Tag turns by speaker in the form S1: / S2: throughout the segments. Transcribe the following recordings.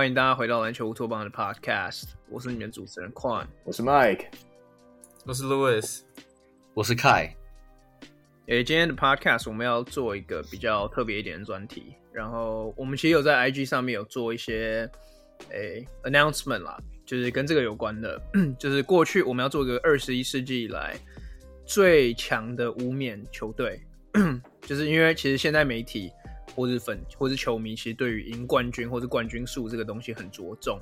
S1: 欢迎大家回到篮球乌托邦的 Podcast，我是你们主持人 Quan，
S2: 我是 Mike，
S3: 我是 Louis，
S4: 我是 Kai。
S1: 诶，今天的 Podcast 我们要做一个比较特别一点的专题，然后我们其实有在 IG 上面有做一些诶 announcement 啦，就是跟这个有关的，就是过去我们要做一个二十一世纪以来最强的无冕球队，就是因为其实现在媒体。或是粉，或是球迷，其实对于赢冠军或是冠军数这个东西很着重，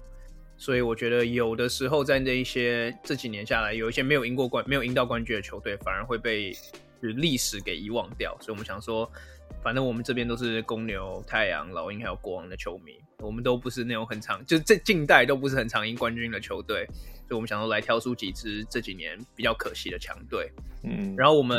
S1: 所以我觉得有的时候在那一些这几年下来，有一些没有赢过冠、没有赢到冠军的球队，反而会被就历史给遗忘掉。所以我们想说，反正我们这边都是公牛、太阳、老鹰还有国王的球迷，我们都不是那种很常，就是这近代都不是很常赢冠军的球队，所以我们想说来挑出几支这几年比较可惜的强队。嗯，然后我们。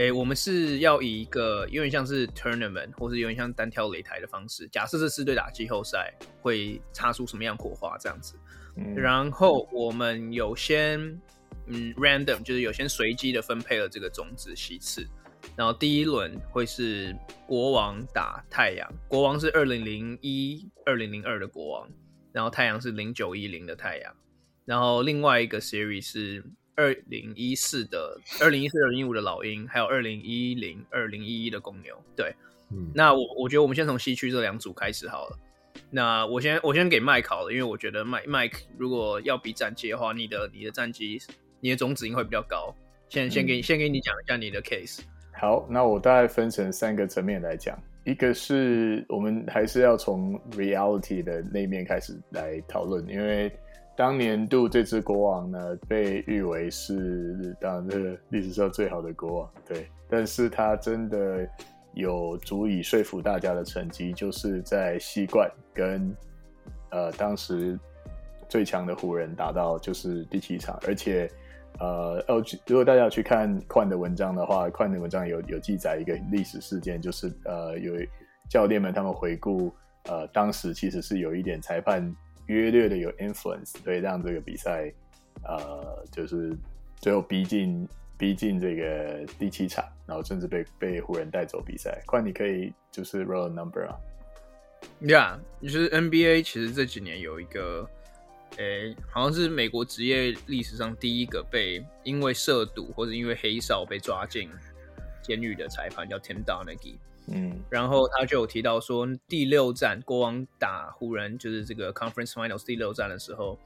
S1: 诶、欸，我们是要以一个有点像是 tournament，或是有点像单挑擂台的方式。假设这四队打季后赛，会擦出什么样火花这样子？嗯、然后我们有先嗯 random，就是有先随机的分配了这个种子席次。然后第一轮会是国王打太阳，国王是二零零一、二零零二的国王，然后太阳是零九一零的太阳。然后另外一个 series 是。二零一四的、二零一四、二零一五的老鹰，还有二零一零、二零一一的公牛。对，嗯，那我我觉得我们先从西区这两组开始好了。那我先我先给麦考了，因为我觉得麦麦如果要比战绩的话，你的你的战绩、你的种子应该会比较高。先先给你、嗯、先给你讲一下你的 case。
S2: 好，那我大概分成三个层面来讲，一个是我们还是要从 reality 的那面开始来讨论，因为。当年度这支国王呢，被誉为是当然这历史上最好的国王，对。但是他真的有足以说服大家的成绩，就是在西冠跟呃当时最强的湖人打到就是第七场，而且呃哦，如果大家去看宽的文章的话，宽的文章有有记载一个历史事件，就是呃有教练们他们回顾呃当时其实是有一点裁判。约略的有 influence，对，让这个比赛，呃，就是最后逼近逼近这个第七场，然后甚至被被湖人带走比赛。快，你可以就是 roll number 啊。
S1: Yeah，就是 NBA 其实这几年有一个，诶，好像是美国职业历史上第一个被因为涉赌或者因为黑哨被抓进监狱的裁判，叫 Tim Donaghy。嗯，然后他就有提到说，第六战国王打湖人，就是这个 Conference Finals 第六战的时候，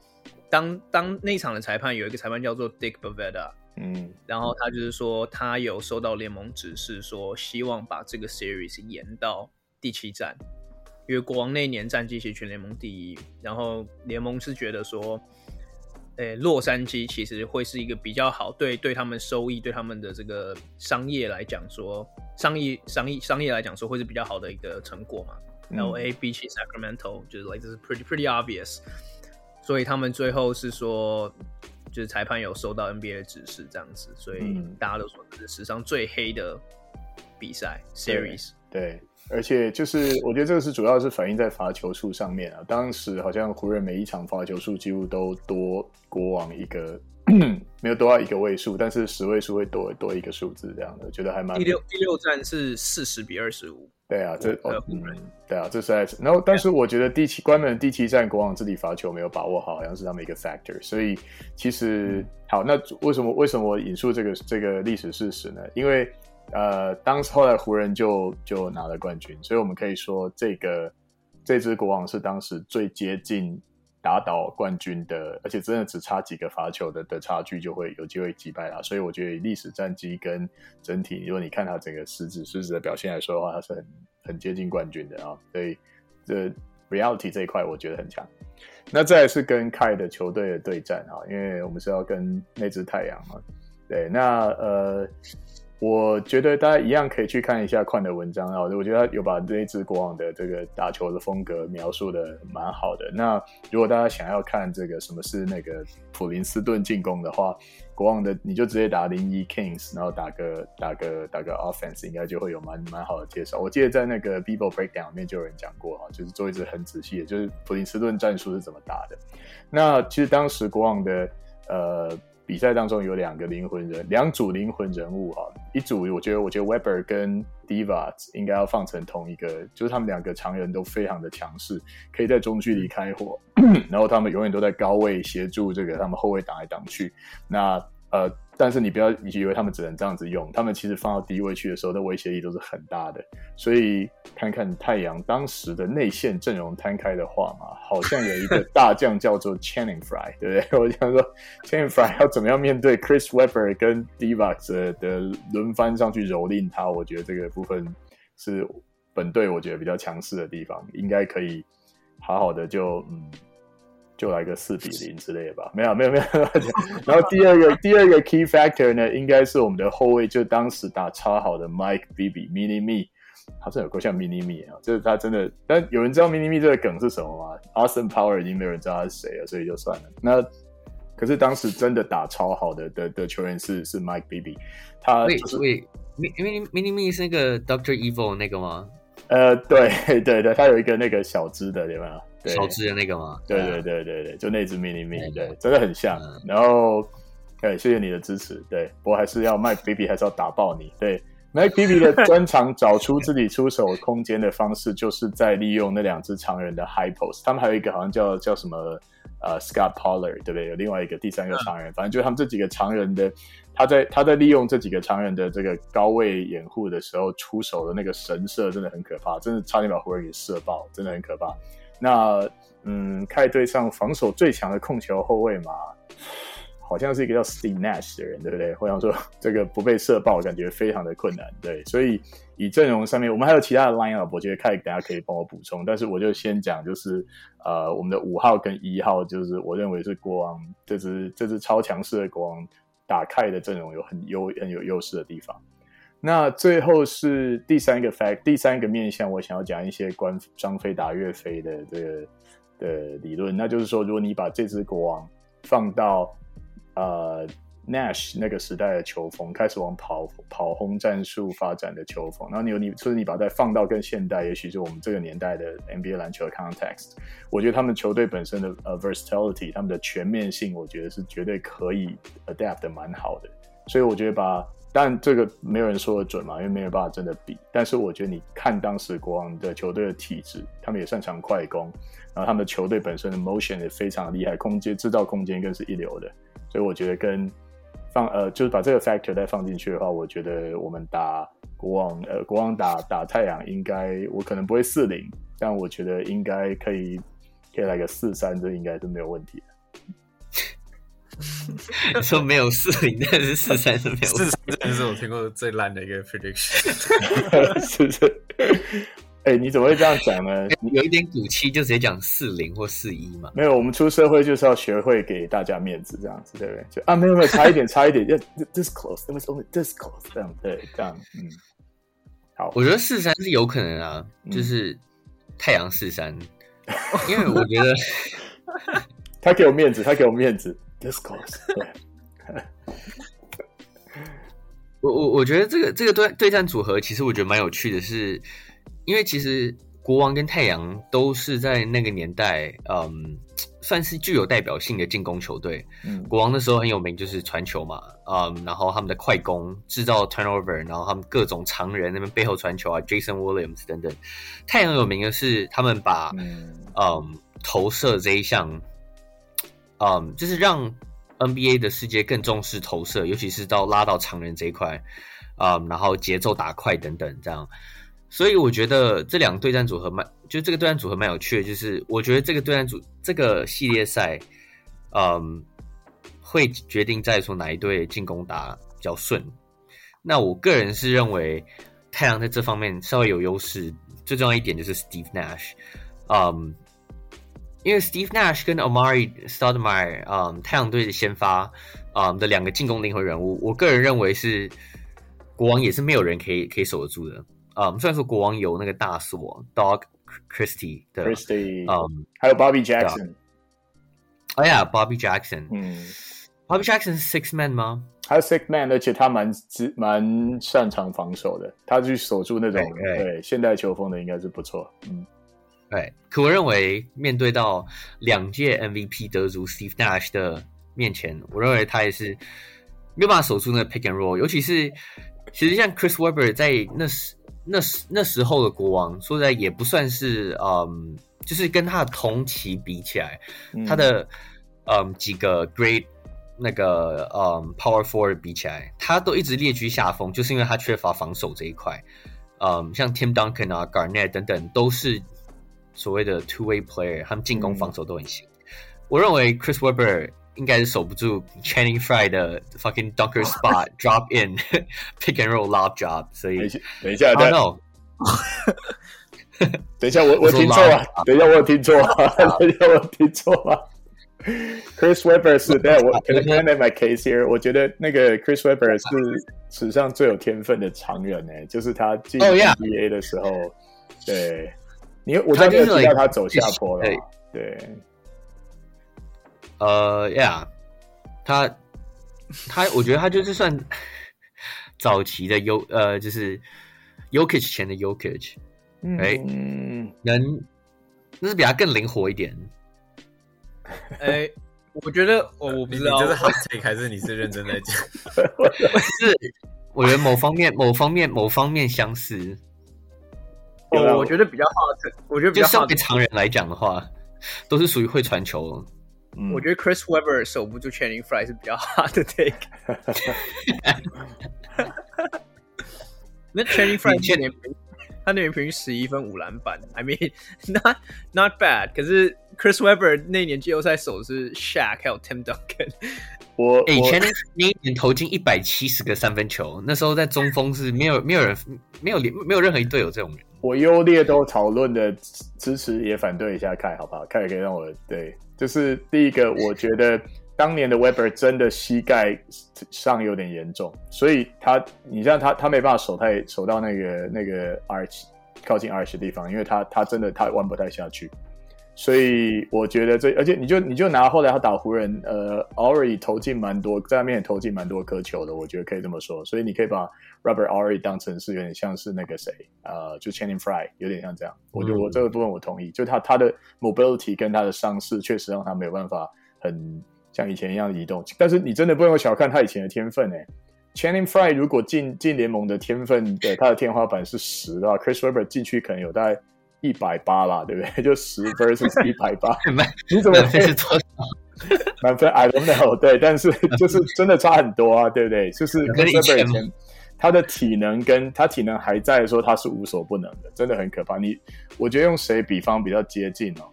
S1: 当当那场的裁判有一个裁判叫做 Dick Bavetta，嗯，然后他就是说他有收到联盟指示，说希望把这个 Series 延到第七战，因为国王那年战绩是全联盟第一，然后联盟是觉得说。诶，洛杉矶其实会是一个比较好，对对他们收益，对他们的这个商业来讲说，商业商业商业来讲说会是比较好的一个成果嘛。嗯、LA 比起 Sacramento 就是 like this is pretty pretty obvious，所以他们最后是说，就是裁判有收到 NBA 的指示这样子，所以大家都说这是史上最黑的比赛 series。
S2: 对。而且就是，我觉得这个是主要是反映在罚球数上面啊。当时好像湖人每一场罚球数几乎都多国王一个，没有多到一个位数，但是十位数会多多一个数字这样的，觉得还蛮。
S1: 第六第六战是四十比二十五。
S2: 对啊，这哦，嗯，对啊，这是在。然后，但是我觉得第七关门第七战国王自己罚球没有把握好，好像是他们一个 factor。所以其实好，那为什么为什么我引述这个这个历史事实呢？因为。呃，当时后来湖人就就拿了冠军，所以我们可以说这个这支国王是当时最接近打倒冠军的，而且真的只差几个罚球的的差距就会有机会击败他。所以我觉得历史战绩跟整体，如果你看他整个狮子狮子的表现来说的话，他是很很接近冠军的啊。所以这 reality 这一块我觉得很强。那再来是跟 K 的球队的对战啊，因为我们是要跟那支太阳嘛。对，那呃。我觉得大家一样可以去看一下宽的文章啊，我觉得他有把这一支国王的这个打球的风格描述的蛮好的。那如果大家想要看这个什么是那个普林斯顿进攻的话，国王的你就直接打零一 Kings，然后打个打个打个 offense，应该就会有蛮蛮好的介绍。我记得在那个 Bible Breakdown 里面就有人讲过哈，就是做一支很仔细的，就是普林斯顿战术是怎么打的。那其实当时国王的呃。比赛当中有两个灵魂人，两组灵魂人物哈，一组我觉得我觉得 Weber 跟 Divas 应该要放成同一个，就是他们两个常人都非常的强势，可以在中距离开火，然后他们永远都在高位协助这个他们后卫挡来挡去，那呃。但是你不要以为他们只能这样子用，他们其实放到低位去的时候，的威胁力都是很大的。所以看看太阳当时的内线阵容摊开的话嘛，好像有一个大将叫做 Channing Fry，对不对？我想说 Channing Fry 要怎么样面对 Chris Webber 跟 Divac 的轮番上去蹂躏他，我觉得这个部分是本队我觉得比较强势的地方，应该可以好好的就嗯。就来个四比零之类的吧，没有没有没有。然后第二个第二个 key factor 呢，应该是我们的后卫，就当时打超好的 Mike Bibby Mini Me，好像有够像 Mini Me 啊，就是他真的。但有人知道 Mini Me 这个梗是什么吗？Austin Power 已经没有人知道他是谁了，所以就算了。那可是当时真的打超好的的的球员是是 Mike Bibby，他就是
S4: 喂喂，Mini Mini Me 是那个 Doctor Evil 那个吗？
S2: 呃，对对对，他有一个那个小只的，对吧？
S4: 手指的那个吗？
S2: 对对对对对，就那只 mini mini，对，真的很像。嗯、然后，对，谢谢你的支持。对，不过还是要 Mike Bibby，还是要打爆你。对，Mike Bibby 的专长找出自己出手空间的方式，就是在利用那两只常人的 high post。他们还有一个好像叫叫什么呃 Scott Pollard，对不对？有另外一个第三个常人，嗯、反正就是他们这几个常人的，他在他在利用这几个常人的这个高位掩护的时候出手的那个神射，真的很可怕，真的差点把湖人给射爆，真的很可怕。那嗯，开队上防守最强的控球后卫嘛，好像是一个叫 Steve Nash 的人，对不对？我想说这个不被射爆，感觉非常的困难。对，所以以阵容上面，我们还有其他的 lineup，我觉得凯大家可以帮我补充。但是我就先讲，就是呃，我们的五号跟一号，就是我认为是国王这支这支超强势的国王打开的阵容有很优很有优势的地方。那最后是第三个 fact，第三个面向，我想要讲一些关张飞打岳飞的这个的理论。那就是说，如果你把这支国王放到呃 Nash 那个时代的球风，开始往跑跑轰战术发展的球风，然后你有你，就是你把它放到更现代，也许是我们这个年代的 NBA 篮球的 context，我觉得他们球队本身的呃 versatility，他们的全面性，我觉得是绝对可以 adapt 的蛮好的。所以我觉得把但这个没有人说的准嘛，因为没有办法真的比。但是我觉得你看当时国王的球队的体质，他们也擅长快攻，然后他们的球队本身的 motion 也非常厉害，空间制造空间更是一流的。所以我觉得跟放呃，就是把这个 factor 再放进去的话，我觉得我们打国王呃，国王打打太阳应该我可能不会四零，但我觉得应该可以可以来个四三，这应该是没有问题的。
S4: 说没有四零，但是四三是没有四三，
S3: 这是我听过最烂的一个 prediction。
S2: 是是，哎、欸，你怎么会这样讲呢？
S4: 有一点骨气，就直接讲四零或四一嘛。
S2: 没有，我们出社会就是要学会给大家面子，这样子对不对？就啊，没有没有，差一点，差一点，要 this close，it was only this close，这样对，这样嗯。好，
S4: 我觉得四三是有可能啊，就是太阳四三，因为我觉得
S2: 他给我面子，他给我面子。Discourse，
S4: 我我我觉得这个这个对对战组合其实我觉得蛮有趣的是，是因为其实国王跟太阳都是在那个年代，嗯，算是具有代表性的进攻球队。嗯，国王那时候很有名，就是传球嘛，嗯，然后他们的快攻制造 turnover，然后他们各种常人那边背后传球啊，Jason Williams 等等。太阳有名的是他们把嗯，嗯投射这一项。嗯就是让 NBA 的世界更重视投射，尤其是到拉到常人这一块，啊、然后节奏打快等等这样，所以我觉得这两个对战组合蛮，就这个对战组合蛮有趣的，就是我觉得这个对战组这个系列赛，嗯、会决定在说哪一队进攻打比较顺。那我个人是认为太阳在这方面稍微有优势，最重要一点就是 Steve Nash，嗯、因为 Steve Nash 跟 Amari Stoudemire，嗯，太阳队的先发，嗯的两个进攻灵魂人物，我个人认为是国王也是没有人可以可以守得住的。嗯，虽然说国王有那个大锁 Doug Christie 的
S2: ，Christie，嗯，还有 Bobby Jackson。
S4: 哎呀，Bobby Jackson，嗯，Bobby Jackson 是 Six Man 吗？
S2: 他是 Six Man，而且他蛮蛮擅长防守的，他去守住那种.对现代球风的应该是不错，嗯。
S4: 对，可我认为面对到两届 MVP 得主 Steve Nash 的面前，我认为他也是没有办法守住那个 pick and roll，尤其是其实像 Chris Webber 在那时那时那时候的国王，说实在也不算是嗯，就是跟他的同期比起来，嗯、他的嗯几个 great 那个嗯 power forward 比起来，他都一直列居下风，就是因为他缺乏防守这一块。嗯，像 Tim Duncan 啊、Garnett 等等，都是所谓的 two way player，他们进攻防守都很行。嗯、我认为 Chris Webber 应该是守不住 Channing Frye 的 fucking dunker spot drop in pick and roll lob job，所以
S2: 等一下，等一下，等一下，我我听错了，等一下我有听错了，等一下我有听错了。Chris Webber 是，但我可能 make my case here，我觉得那个 Chris Webber 是史上最有天分的常人诶，就是他进 NBA 的时候，对，你我刚刚提到他走下坡了，对。
S4: 呃，Yeah，他他，我觉得他就是算 早期的 U，呃，就是 Yokich 前的 Jokic，哎，嗯，能，那是比他更灵活一点。
S1: 哎，我觉得我我不知道，
S3: 这是 hot take 还是你是认真在讲？
S4: 是，我觉得某方面、某方面、某方面相似。
S1: 我我觉得比较 hot，我觉得比较。
S4: 就对常人来讲的话，都是属于会传球。
S1: 嗯，我觉得 Chris Webber 守不住 Channing Frye 是比较 hard 的 take。那 Channing Frye 去年他那年平均十一分五篮板，I mean not not bad。可是 Chris Webber 那年季后赛守的是 Shaq 还有 Tim Duncan。
S2: 我
S4: 哎，Channing 那一年投进一百七十个三分球，那时候在中锋是没有没有人没有没有任何一队有这种人。
S2: 我优劣都讨论的支持也反对一下，凯好不好？凯也可以让我对。就是第一个，我觉得当年的 Webber 真的膝盖上有点严重，所以他，你像他，他没办法守太守到那个那个 arch 靠近 arch 的地方，因为他他真的他弯不太下去。所以我觉得这，而且你就你就拿后来他打湖人，呃，Horry 投进蛮多，在那边也投进蛮多颗球的，我觉得可以这么说。所以你可以把 Robert Horry 当成是有点像是那个谁，呃，就 Channing Frye 有点像这样。我觉得我这个部分我同意，就他他的 mobility 跟他的伤势确实让他没有办法很像以前一样移动。但是你真的不能小看他以前的天分诶。Channing Frye 如果进进联盟的天分，对他的天花板是十的话，Chris Webber 进去可能有大概。一百八啦，对不对？就十 分是一百八，你怎么
S4: 满分是多少？
S2: 满分 I don't know，对，但是 就是真的差很多啊，对不对？就是跟以前他的体能跟他体能还在的时候，他是无所不能的，真的很可怕。你我觉得用谁比方比较接近哦？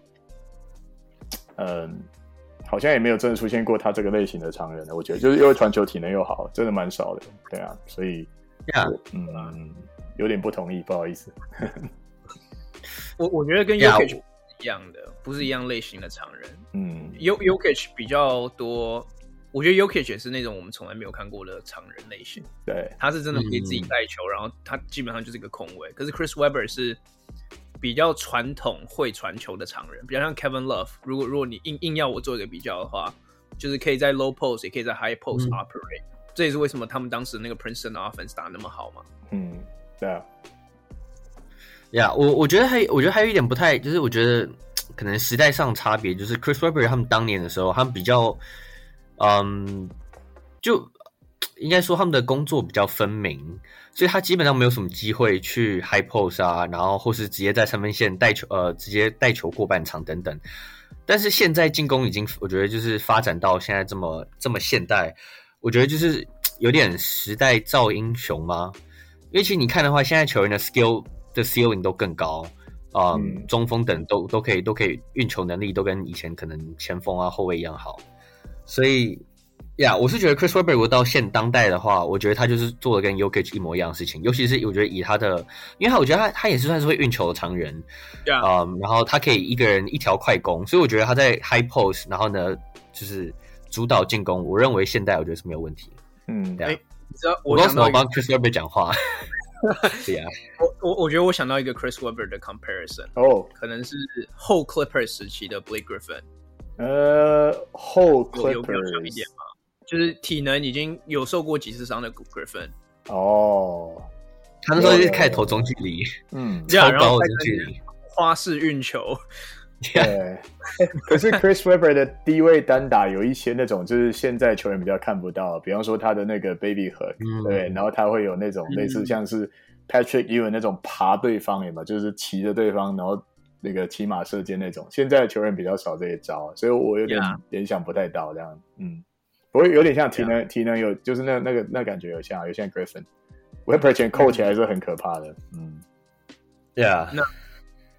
S2: 嗯，好像也没有真的出现过他这个类型的常人的，我觉得就是因为传球体能又好，真的蛮少的，对啊，所以
S4: Yeah.
S2: 嗯，有点不同意，不好意思。
S1: 我我觉得跟 Jokic 一样的，不是一样类型的常人。嗯，Jokic 比较多，我觉得 Jokic 也是那种我们从来没有看过的常人类型。
S2: 对，
S1: 他是真的可以自己带球，嗯、然后他基本上就是一个控卫。可是 Chris Webber 是比较传统会传球的常人，比较像 Kevin Love。如果如果你硬硬要我做一个比较的话，就是可以在 low post 也可以在 high post operate、嗯。这也是为什么他们当时那个 Princeton offense 打那么好嘛。
S2: 嗯，对啊。
S4: 呀我我觉得还我觉得还有一点不太，就是我觉得可能时代上差别，就是 Chris Webber 他们当年的时候，他们比较，嗯，就应该说他们的工作比较分明，所以他基本上没有什么机会去 high post 啊，然后或是直接在三分线带球，呃，直接带球过半场等等。但是现在进攻已经，我觉得就是发展到现在这么这么现代，我觉得就是有点时代造英雄吗？因为其实你看的话，现在球员的 skill。的 ceiling 都更高，呃、嗯，中锋等都都可以都可以运球能力都跟以前可能前锋啊后卫一样好，所以呀，我是觉得 Chris Webber 如果到现当代的话，我觉得他就是做的跟 Jokic 一模一样的事情，尤其是我觉得以他的，因为他我觉得他他也是算是会运球的常人，啊。然后他可以一个人一条快攻，所以我觉得他在 high post，然后呢就是主导进攻，我认为现代我觉得是没有问题，
S2: 嗯，
S1: 对啊，
S4: 我刚刚帮 Chris Webber 讲话。对呀，
S1: 我我我觉得我想到一个 Chris Webber 的 comparison 哦，oh. 可能是后 Clippers 时期的 Blake Griffin，
S2: 呃，
S1: 后强一点嘛，就是体能已经有受过几次伤的 Griffin，
S2: 哦，oh.
S4: 他那时候就开始投中距离，
S2: 嗯，
S4: 超高的中距离，
S1: 花式运球，
S2: 对，可是 Chris Webber 的低位单打有一些那种，就是现在球员比较看不到，比方说他的那个 baby hook，、嗯、对，然后他会有那种类似像是 Patrick Ewing 那种爬对方，有没有？就是骑着对方，然后那个骑马射箭那种。现在的球员比较少这一招，所以我有点联想不太到这样。嗯，不过有点像体能，体能有就是那那个那感觉有像，有像 Griffin Webber 前扣起来是很可怕的。嗯
S4: ，Yeah。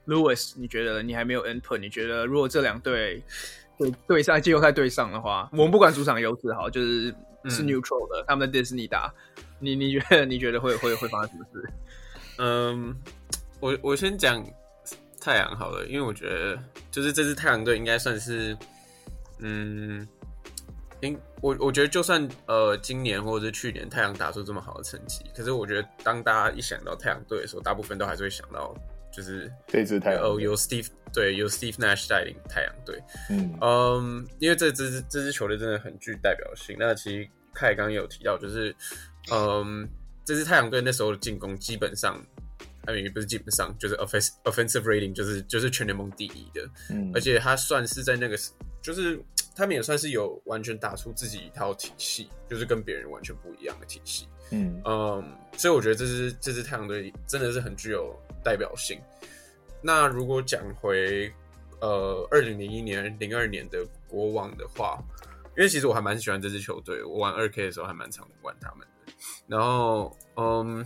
S1: Lewis，你觉得你还没有 input？你觉得如果这两队对对上季后赛对上的话，我们不管主场优势好，就是是 neutral 的，嗯、他们在迪士尼打，你你觉得你觉得会会会发生什么事？
S3: 嗯，我我先讲太阳好了，因为我觉得就是这支太阳队应该算是，嗯，因我我觉得就算呃今年或者是去年太阳打出这么好的成绩，可是我觉得当大家一想到太阳队的时候，大部分都还是会想到。就是
S2: 这支太阳
S3: 哦，由 Steve 对，由 Steve Nash 带领太阳队，嗯。嗯，因为这支这支球队真的很具代表性。那其实凯刚有提到，就是嗯，这支太阳队那时候的进攻基本上，哎，也不是基本上，就是 offensive offensive rating 就是就是全联盟第一的，嗯，而且他算是在那个，就是他们也算是有完全打出自己一套体系，就是跟别人完全不一样的体系，嗯嗯，所以我觉得这支这支太阳队真的是很具有。代表性。那如果讲回呃二零零一年、零二年的国王的话，因为其实我还蛮喜欢这支球队，我玩二 K 的时候还蛮常玩他们的。然后嗯，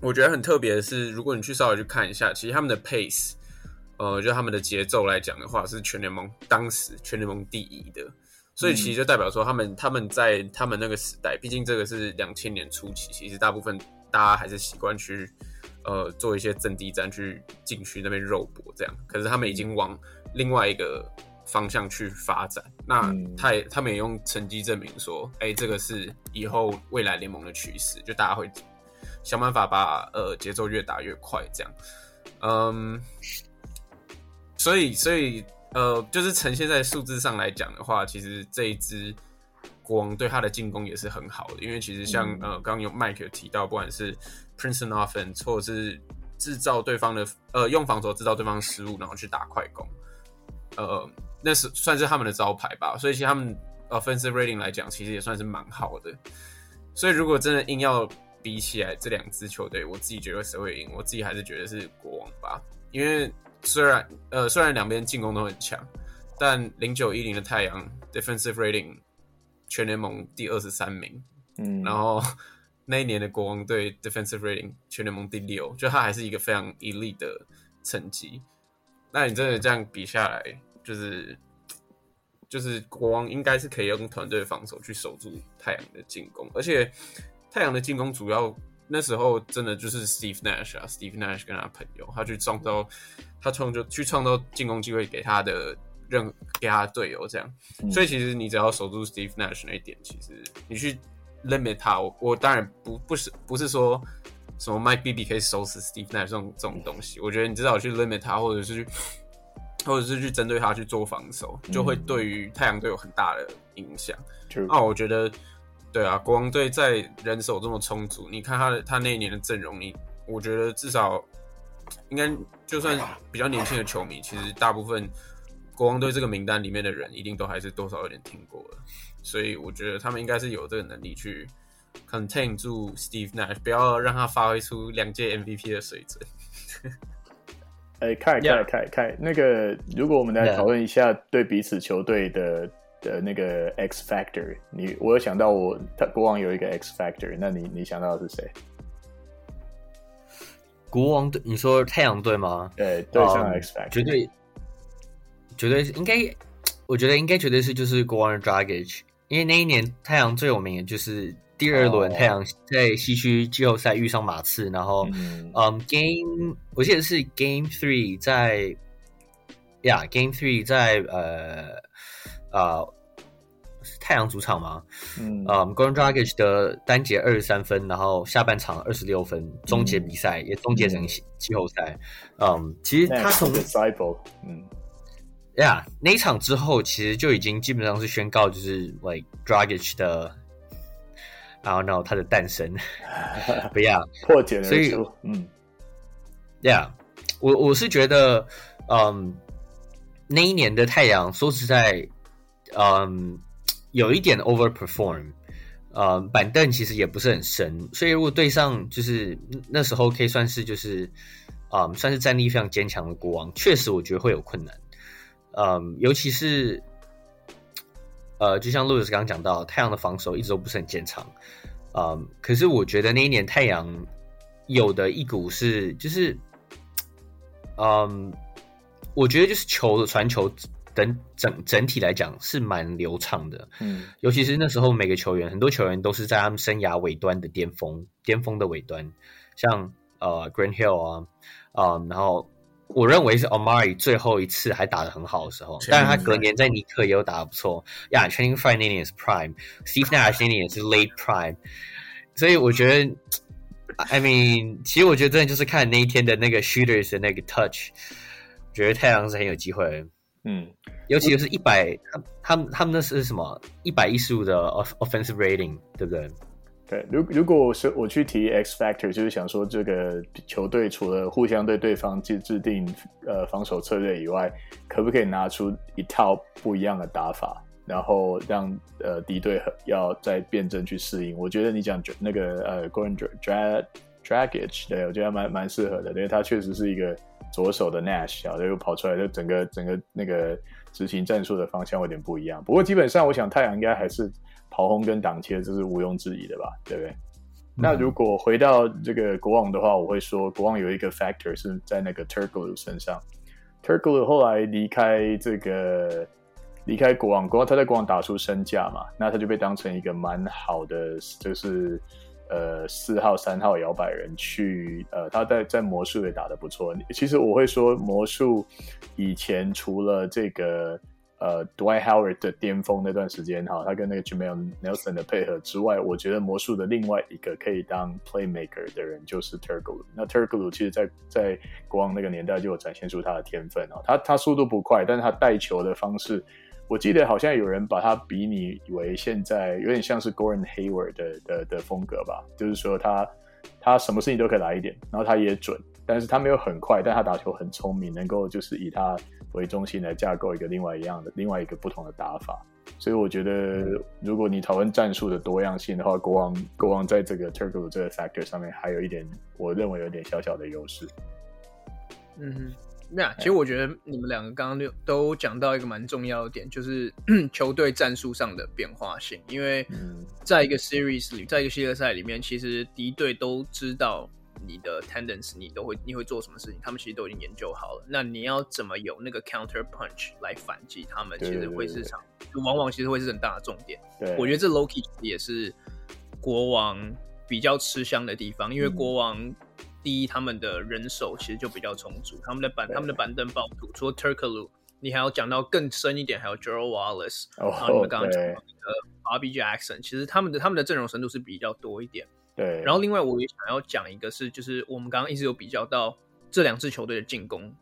S3: 我觉得很特别的是，如果你去稍微去看一下，其实他们的 pace，呃，就他们的节奏来讲的话，是全联盟当时全联盟第一的。所以其实就代表说，他们他们在他们那个时代，毕竟这个是两千年初期，其实大部分大家还是习惯去。呃，做一些阵地战去禁区那边肉搏这样，可是他们已经往另外一个方向去发展。那他也他们也用成绩证明说，哎、欸，这个是以后未来联盟的趋势，就大家会想办法把呃节奏越打越快这样。嗯，所以所以呃，就是呈现在数字上来讲的话，其实这一支国王对他的进攻也是很好的，因为其实像呃刚刚有 Mike 有提到，不管是 Princeton offense，或者是制造对方的呃用防守制造对方失误，然后去打快攻，呃，那是算是他们的招牌吧。所以其实他们 offensive rating 来讲，其实也算是蛮好的。所以如果真的硬要比起来这两支球队，我自己觉得谁会赢？我自己还是觉得是国王吧。因为虽然呃虽然两边进攻都很强，但零九一零的太阳 defensive rating 全联盟第二十三名，嗯，然后。那一年的国王队 defensive rating 全联盟第六，就他还是一个非常 elite 的成绩。那你真的这样比下来，就是就是国王应该是可以用团队防守去守住太阳的进攻，而且太阳的进攻主要那时候真的就是 Steve Nash 啊，Steve Nash 跟他朋友，他去创造他创造去创造进攻机会给他的任给他的队友这样。嗯。所以其实你只要守住 Steve Nash 那一点，其实你去。limit 他，我我当然不不是不是说什么 Mike Bibby 可以守死 Steve Nash 这种这种东西，我觉得你至少去 limit 他，或者是去或者是去针对他去做防守，就会对于太阳队有很大的影响。嗯、啊，我觉得对啊，国王队在人手这么充足，你看他的他那一年的阵容，你我觉得至少应该就算比较年轻的球迷，其实大部分国王队这个名单里面的人，一定都还是多少有点听过了。所以我觉得他们应该是有这个能力去 contain 住 Steve Nash，不要让他发挥出两届 MVP 的水准。
S2: 哎、欸，看看看看那个，如果我们来讨论一下对彼此球队的的那个 X factor，你我有想到我他国王有一个 X factor，那你你想到的是谁？
S4: 国王队？你说太阳队吗？
S2: 对，对上 X factor，、um,
S4: 绝对绝对是应该，我觉得应该绝对是就是国王的 Dragic。因为那一年太阳最有名的就是第二轮太阳在西区季后赛遇上马刺，然后嗯、um, Game 我记得是 Game Three 在呀、Game Three 在呃啊、uh, 太阳主场吗？嗯，Goran Dragic 的单节二十三分，然后下半场二十六分，终结比赛、嗯、也终结成季后赛。嗯、um,，其实他从嗯。呀、yeah,，那一场之后，其实就已经基本上是宣告，就是 like Dragic 的，然后然后他的诞生，不要
S2: 破茧而出。
S4: 所以，嗯，yeah,，我我是觉得，嗯，那一年的太阳，说实在，嗯，有一点 overperform，呃，板凳其实也不是很深，所以如果对上就是那时候可以算是就是，嗯，算是战力非常坚强的国王，确实我觉得会有困难，嗯，尤其是，呃，就像路易斯刚刚讲到，太阳的防守一直都不是很坚强，嗯，可是我觉得那一年太阳有的一股是就是，嗯。我觉得就是球的传球等整整体来讲是蛮流畅的，嗯，尤其是那时候每个球员，很多球员都是在他们生涯尾端的巅峰，巅峰的尾端，像呃 Grant Hill 啊，啊、呃，然后我认为是 Omari 最后一次还打得很好的时候，但是他隔年在尼克也有打得不错，呀、yeah,，Channing Frye 那年也是 Prime，Steve Nash 那年也是 Late Prime，所以我觉得，I mean，其实我觉得真的就是看那一天的那个 Shooters 的那个 Touch。觉得太阳是很有机会，嗯，尤其是一百，他他们他们那是什么一百一十五的 offensive rating，对不对？
S2: 对，如如果我是我去提 X factor，就是想说这个球队除了互相对对方制制定呃防守策略以外，可不可以拿出一套不一样的打法，然后让呃敌对要再辩证去适应？我觉得你讲那个呃 Goran Dragic，对，我觉得蛮蛮适合的，因为他确实是一个。左手的 Nash 啊，又跑出来，就整个整个那个执行战术的方向有点不一样。不过基本上，我想太阳应该还是跑轰跟挡切，这是毋庸置疑的吧？对不对？嗯、那如果回到这个国王的话，我会说国王有一个 factor 是在那个 Turkoglu 身上。Turkoglu 后来离开这个离开国王，国王他在国王打出身价嘛，那他就被当成一个蛮好的，就是。呃，四号、三号摇摆人去，呃，他在在魔术也打得不错。其实我会说，魔术以前除了这个呃 Dwight Howard 的巅峰那段时间哈，他跟那个 Jameer Nelson 的配合之外，我觉得魔术的另外一个可以当 playmaker 的人就是 Turkoglu。那 Turkoglu 其实在在国王那个年代就有展现出他的天分啊，他他速度不快，但是他带球的方式。我记得好像有人把他比拟为现在有点像是 Gordon Hayward 的的的风格吧，就是说他他什么事情都可以来一点，然后他也准，但是他没有很快，但他打球很聪明，能够就是以他为中心来架构一个另外一样的另外一个不同的打法。所以我觉得，如果你讨论战术的多样性的话，国王国王在这个 Turkoglu 这个 factor 上面还有一点，我认为有点小小的优势。
S1: 嗯哼。那、yeah, 其实我觉得你们两个刚刚都都讲到一个蛮重要的点，就是 球队战术上的变化性。因为在一个 series 里，在一个系列赛里面，其实敌队都知道你的 tendency，你都会你会做什么事情，他们其实都已经研究好了。那你要怎么有那个 counter punch 来反击他们，其实会是场，往往其实会是很大的重点。对，我觉得这 Loki 也是国王比较吃香的地方，因为国王。嗯第一，他们的人手其实就比较充足，他们的板他们的板凳爆土，除了 Turkoglu，你还要讲到更深一点，还有 Gerald Wallace，、oh, 然后你们刚刚讲到那个 Bobby Jackson，其实他们的他们的阵容深度是比较多一点。对，然后另外我也想要讲一个是，就是我们刚刚一直有比较到这两支球队的进攻，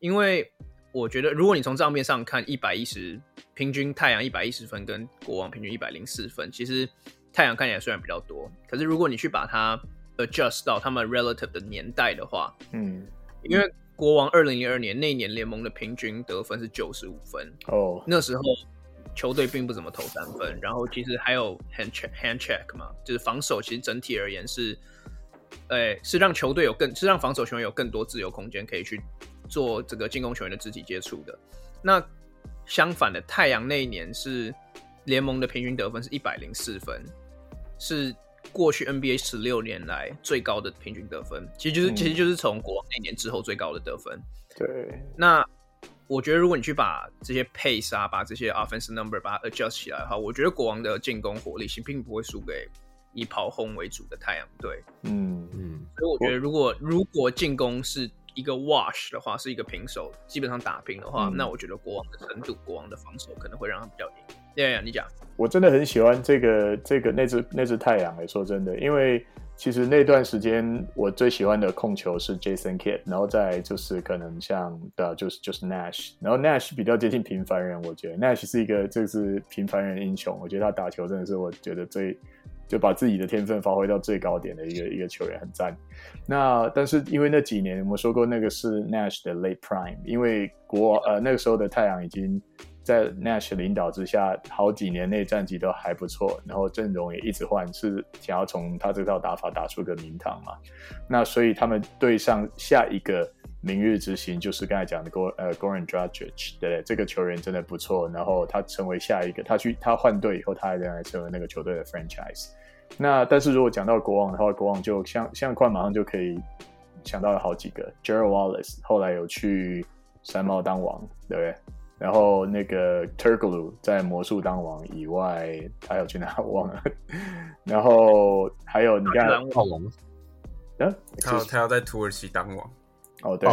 S1: 因为我觉得如果你从账面上看一百一十平均太阳一百一十分跟国王平均一百零四分，其实太阳看起来虽然比较多，可是如果你去把它 adjust 到他们 relative 的年代的话，嗯，因为国王二零零二年那年联盟的平均得分是九十五分哦，那时候球队并不怎么投三分，然后其实还有 hand check hand check 嘛，就是防守其实整体而言是，哎、欸，是让球队有更是让防守球员有更多自由空间可以去做这个进攻球员的肢体接触的。那相反的，太阳那一年是联盟的平均得分是一百零四分，是。过去 NBA 十六年来最高的平均得分，其实就是、嗯、其实就是从国王那年之后最高的得分。
S2: 对，
S1: 那我觉得如果你去把这些 pace 啊，把这些 offensive number 把它 adjust 起来的话，我觉得国王的进攻火力其实并不会输给以跑轰为主的太阳队。嗯嗯，所以我觉得如果如果进攻是一个 wash 的话，是一个平手，基本上打平的话，嗯、那我觉得国王的程度，国王的防守可能会让他比较赢。对呀，你讲，
S2: 我真的很喜欢这个这个那只那只太阳。哎，说真的，因为其实那段时间我最喜欢的控球是 Jason Kidd，然后再就是可能像的，就是就是 Nash，然后 Nash 比较接近平凡人，我觉得 Nash 是一个就是平凡人英雄。我觉得他打球真的是我觉得最就把自己的天分发挥到最高点的一个一个球员，很赞。那但是因为那几年我们说过，那个是 Nash 的 late prime，因为国呃那个时候的太阳已经在 Nash 领导之下，好几年内战绩都还不错，然后阵容也一直换，是想要从他这套打法打出个名堂嘛。那所以他们对上下一个明日之星，就是刚才讲的 Go 呃 Goran Dragic，对，这个球员真的不错，然后他成为下一个，他去他换队以后，他还仍然成为那个球队的 franchise。那但是如果讲到国王的话，国王就像像快马上就可以想到了好几个，Gerald Wallace 后来有去山猫当王，对不对？然后那个 Turkoglu 在魔术当王以外，他有去哪我忘了。然后还有你看，
S3: 他要在土耳其当王，
S2: 哦对。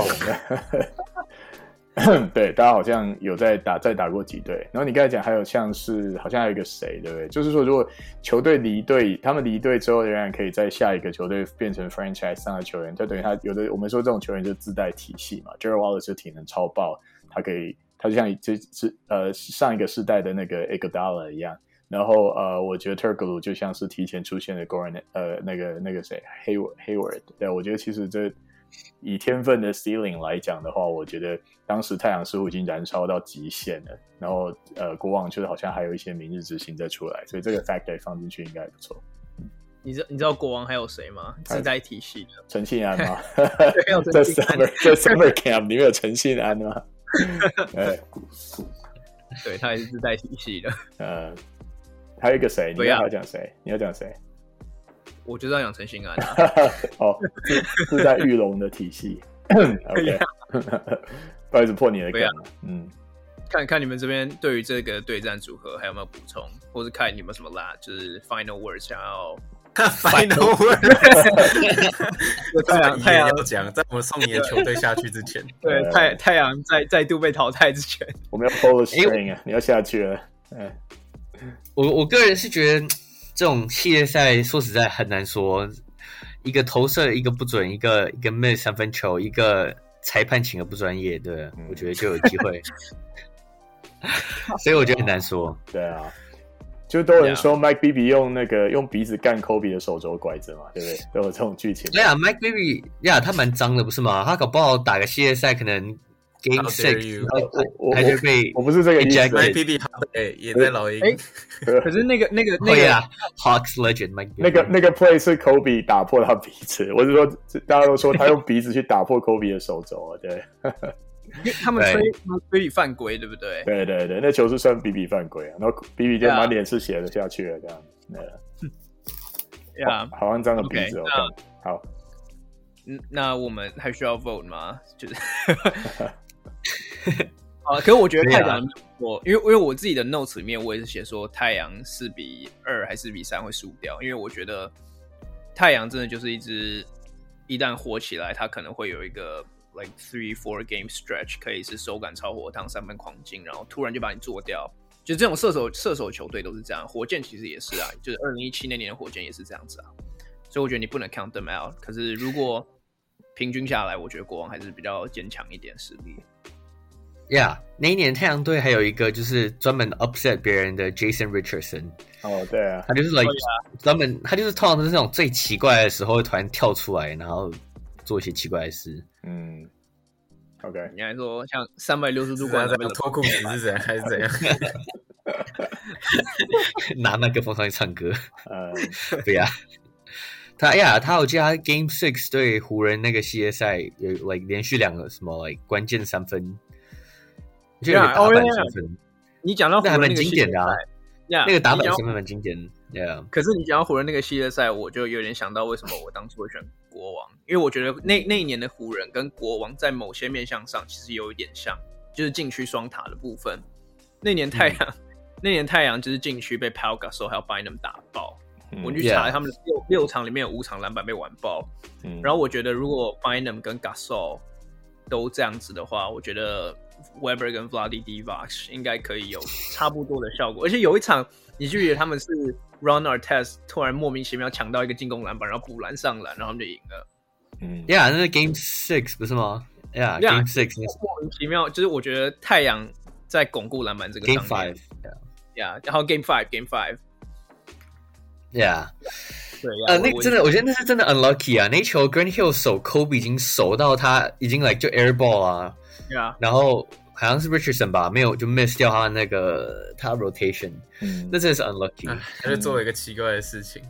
S2: 对，大家好像有在打，在打过几队。然后你刚才讲还有像是，好像还有一个谁，对不对？就是说，如果球队离队，他们离队之后，仍然可以在下一个球队变成 franchise 上的球员，就等于他有的。我们说这种球员就自带体系嘛。Gerald Wallace 就体能超爆，他可以，他就像这是呃上一个世代的那个 Iguodala 一样。然后呃，我觉得 Turkoglu 就像是提前出现的 Goran 呃那个那个谁 Hayward Hayward。对，我觉得其实这。以天分的 ceiling 来讲的话，我觉得当时太阳似乎已经燃烧到极限了。然后，呃，国王就是好像还有一些明日之星在出来，所以这个 factor 放进去应该不错。
S1: 你知道你知道国王还有谁吗？自带体系的
S2: 陈信安吗？在 summer 在 summer camp 里面有陈信安吗？对，
S1: 对他也是自带体系的。
S2: 呃，还有一个谁？你要讲谁？你要讲谁？
S1: 我就要养成心安、啊。
S2: 哦，是是在玉龙的体系。OK，不好意思破你的梗。嗯，
S1: 看看你们这边对于这个对战组合还有没有补充，或是看你们什么啦，就是 final words 想要
S3: final words。太阳太阳要讲，在我们送你的球队下去之前，
S1: 对太太阳再再度被淘汰之前，
S2: 我们要 pull the string 啊，你要下去了。嗯，
S4: 我我个人是觉得。这种系列赛说实在很难说，一个投射一个不准，一个一个 miss 三分球，一个裁判请的不专业，对，嗯、我觉得就有机会，所以我觉得很难说。
S2: 对啊，就都有人说 Mike Bibby 用那个用鼻子干 Kobe 的手肘拐子嘛，对不对？都有这种剧情。
S4: 对啊，Mike Bibby 呀，他蛮脏的，不是吗？他搞不好打个系列赛可能。Game six，
S2: 我我
S4: 还是被
S2: 我不是这个意思。
S3: Mike Bibby 哎，也在老鹰。
S1: 可是那个那个那个
S4: Hawks legend Mike，
S2: 那个那个 play 是 Kobe 打破他鼻子。我是说，大家都说他用鼻子去打破 Kobe 的手肘啊，对。
S1: 他们吹 Bibby 犯规，对不对？
S2: 对对对，那球是算 Bibby 犯规啊，然后 Bibby 就满脸是血的下去了，这样。
S1: 对呀，
S2: 好肮脏的鼻子哦。好，
S1: 嗯，那我们还需要 vote 吗？就是。啊，可是我觉得太阳，我因为因为我自己的 notes 里面，我也是写说太阳四比二还是四比三会输掉，因为我觉得太阳真的就是一支一旦火起来，它可能会有一个 like three four game stretch，可以是手感超火烫，三分狂进，然后突然就把你做掉。就这种射手射手球队都是这样，火箭其实也是啊，就是二零一七那年的火箭也是这样子啊，所以我觉得你不能 count them out。可是如果平均下来，我觉得国王还是比较坚强一点实力。
S4: Yeah，那一年太阳队还有一个就是专门 upset 别人的 Jason Richardson。
S2: 哦，对啊，
S4: 他就是 like 专门，他就是通常都是那种最奇怪的时候会突然跳出来，然后做一些奇怪的事。
S2: 嗯，OK，
S1: 你还说像三百六十度观，
S3: 脱裤子是怎样还是怎样？
S4: 拿麦克风上去唱歌。呃，对呀。他哎呀，他我记得他 Game Six 对湖人那个系列赛有 like 连续两个什么 like 关键三分，就有打板三分。
S1: 你讲到湖人那个经典的啊，
S4: 那个打板三分蛮经典的。Yeah，
S1: 可是你讲到湖人那个系列赛，我就有点想到为什么我当初会选国王，因为我觉得那那一年的湖人跟国王在某些面向上其实有一点像，就是禁区双塔的部分。那年太阳，嗯、那年太阳就是禁区被 Pau Gasol 还有 Bynum 打爆。我去查他们六.六场里面有五场篮板被完爆，嗯、然后我觉得如果 Bynum 跟 Gasol 都这样子的话，我觉得 Weber 跟 Vladi Divac 应该可以有差不多的效果。而且有一场，你记不记得他们是 Ron Artest 突然莫名其妙抢到一个进攻篮板，然后补篮上篮，然后他们就赢了。
S4: 嗯，Yeah，那是 Game Six 不是吗？Yeah，Game Six
S1: 莫名其妙，就是我觉得太阳在巩固篮板这个上面。
S4: Game Five，Yeah，
S1: 然后 Game Five，Game Five。
S4: ，Yeah，
S1: 对，
S4: 呃，那真的，我觉得那是真的 unlucky 啊！那球 Grant Hill 手 Kobe 已经守到他已经 like 就 airball 啊，
S1: 对啊，
S4: 然后好像是 Richardson 吧，没有就 miss 掉他那个他 rotation，嗯，那真的是 unlucky，
S3: 他就做了一个奇怪的事情，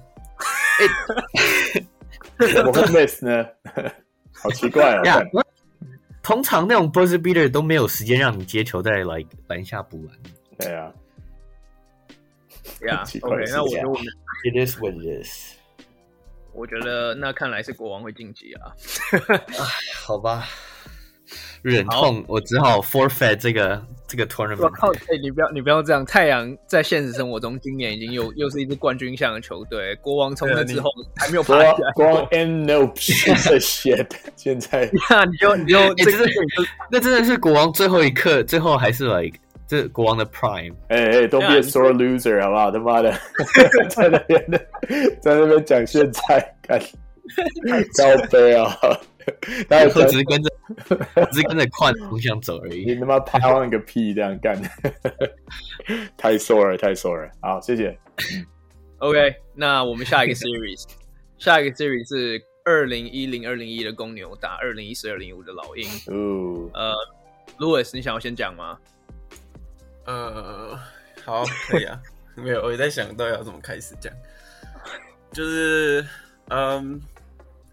S2: 我会 miss 呢，好奇怪啊！
S4: 通常那种 buzzer beater 都没有时间让你接球再来篮下补篮。
S2: 对啊，
S1: 呀，OK，那我觉得我们
S4: it is what it is。
S1: 我觉得那看来是国王会晋级啊。
S4: 好吧。忍痛，我只好 forfeit 这个这个 tournament。
S1: 我靠！哎，你不要你不要这样。太阳在现实生活中今年已经又又是一支冠军相的球队。国王从那之后还没有爬起来。
S2: 国王 and no shit。现在，
S1: 那 你就你就这个
S4: 那真的是国王最后一刻，最后还是 like 这国王的 prime。
S2: 哎哎，Don't be a sore loser，好不好？他妈的，在那边的，在那边讲现在，看高飞啊！
S4: 他只是跟着，只是跟着矿方向走而已。
S2: 你他妈拍完个屁，这样干，太 sore 了，太 sore 了。好，谢谢。
S1: OK，那我们下一个 series，下一个 series 是二零一零二零一的公牛打二零一四二零一五的老鹰。
S2: 哦，
S1: 呃，Louis，你想要先讲吗？
S3: 呃，好，可以啊。没有，我也在想到要怎么开始讲，就是，嗯。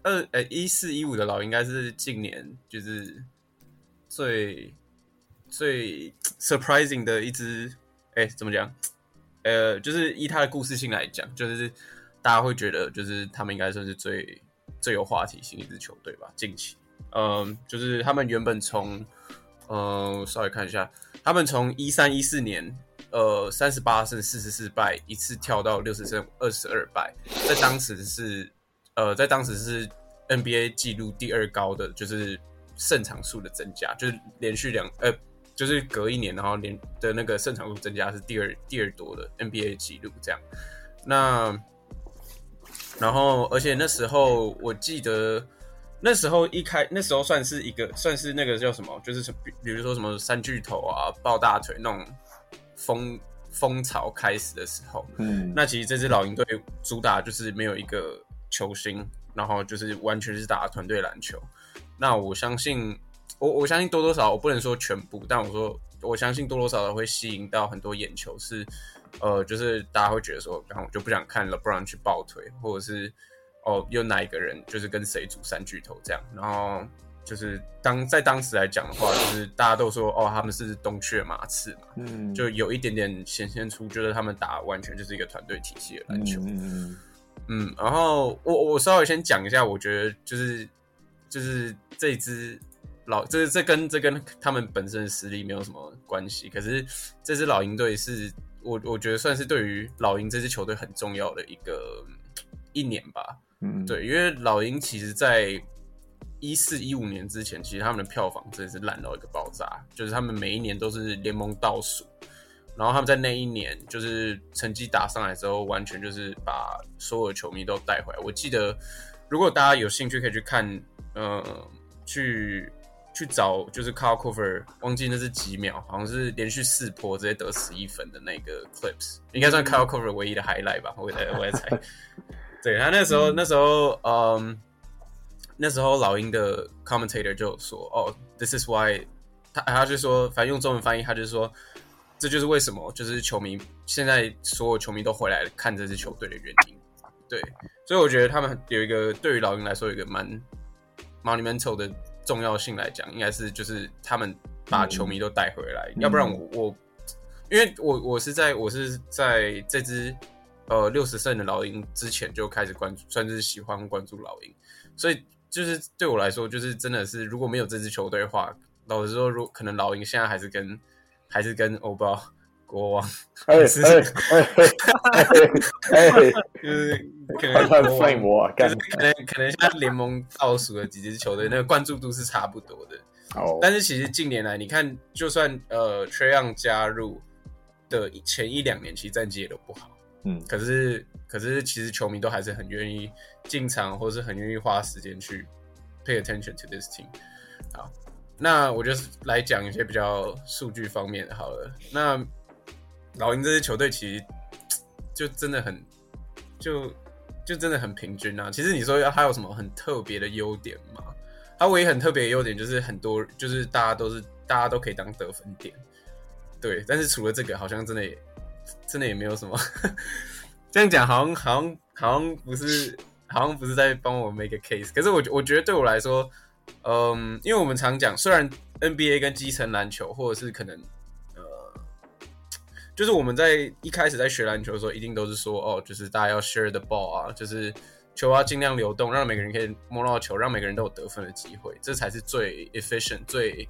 S3: 二呃一四一五的老应该是近年就是最最 surprising 的一支，哎，怎么讲？呃，就是依他的故事性来讲，就是大家会觉得，就是他们应该算是最最有话题性一支球队吧。近期，嗯，就是他们原本从，嗯，稍微看一下，他们从一三一四年，呃，三十八胜四十四败，一次跳到六十胜二十二败，在当时是。呃，在当时是 NBA 记录第二高的，就是胜场数的增加，就是连续两呃，就是隔一年，然后连的那个胜场数增加是第二第二多的 NBA 记录这样。那然后，而且那时候我记得，那时候一开那时候算是一个算是那个叫什么，就是什比比如说什么三巨头啊抱大腿那种风风潮开始的时候，嗯，那其实这支老鹰队主打就是没有一个。球星，然后就是完全是打团队篮球。那我相信，我我相信多多少少，我不能说全部，但我说我相信多多少少会吸引到很多眼球是，是呃，就是大家会觉得说，然后我就不想看 LeBron 去抱腿，或者是哦，有哪一个人就是跟谁组三巨头这样。然后就是当在当时来讲的话，就是大家都说哦，他们是东缺马刺嘛，嗯，就有一点点显现出，就是他们打完全就是一个团队体系的篮球，嗯。嗯嗯，然后我我稍微先讲一下，我觉得就是就是这支老，这这跟这跟他们本身的实力没有什么关系。可是这支老鹰队是我我觉得算是对于老鹰这支球队很重要的一个一年吧。嗯，对，因为老鹰其实在一四一五年之前，其实他们的票房真的是烂到一个爆炸，就是他们每一年都是联盟倒数。然后他们在那一年就是成绩打上来之后，完全就是把所有球迷都带回来。我记得，如果大家有兴趣可以去看，呃，去去找就是 Kyle Korver，忘记那是几秒，好像是连续四波直接得十一分的那个 clips，应该算 Kyle Korver 唯一的 highlight 吧，我在我在猜。对，他那时候那时候，嗯，那时候老鹰的 commentator 就说：“哦，this is why。”他他就说，反正用中文翻译，他就说。这就是为什么，就是球迷现在所有球迷都回来看这支球队的原因。对，所以我觉得他们有一个对于老鹰来说有一个蛮 monumental 的重要性来讲，应该是就是他们把球迷都带回来。嗯、要不然我我，因为我我是在我是在这支呃六十胜的老鹰之前就开始关注，算是喜欢关注老鹰，所以就是对我来说，就是真的是如果没有这支球队的话，老实说，如可能老鹰现在还是跟。还是跟欧包 国王，
S2: 还是哎哎哎，
S3: 就是可能
S2: 国王，
S3: 可能可能像联盟倒数的几支球队，那个关注度是差不多的。
S2: 哦，
S3: 但是其实近年来，你看，就算呃 Trae Young 加入的前一两年，其实战绩也都不好。嗯，可是可是其实球迷都还是很愿意进场，或是很愿意花时间去 pay attention to this team。好。那我就是来讲一些比较数据方面的好了。那老鹰这支球队其实就真的很就就真的很平均啊。其实你说要他有什么很特别的优点吗？他唯一很特别的优点就是很多，就是大家都是大家都可以当得分点，对。但是除了这个，好像真的也真的也没有什么。这样讲好像好像好像不是好像不是在帮我 make a case。可是我我觉得对我来说，嗯，因为我们常讲，虽然 NBA 跟基层篮球，或者是可能呃，就是我们在一开始在学篮球的时候，一定都是说哦，就是大家要 share the ball 啊，就是。球要尽量流动，让每个人可以摸到球，让每个人都有得分的机会，这才是最 efficient、最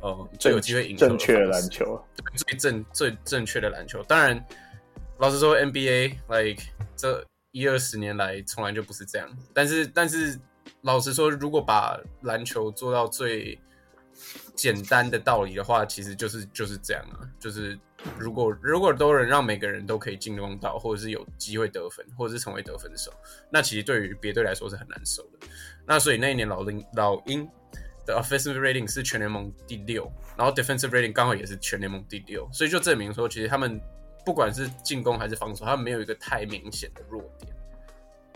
S3: 呃最有机会赢
S2: 正确的篮球，
S3: 最正最正确的篮球。当然，老实说，NBA like 这一二十年来从来就不是这样。但是，但是老实说，如果把篮球做到最简单的道理的话，其实就是就是这样啊，就是。如果如果都能让每个人都可以进攻到，或者是有机会得分，或者是成为得分手，那其实对于别队来说是很难受的。那所以那一年老鹰老鹰的 offensive rating 是全联盟第六，然后 defensive rating 刚好也是全联盟第六，所以就证明说，其实他们不管是进攻还是防守，他们没有一个太明显的弱点。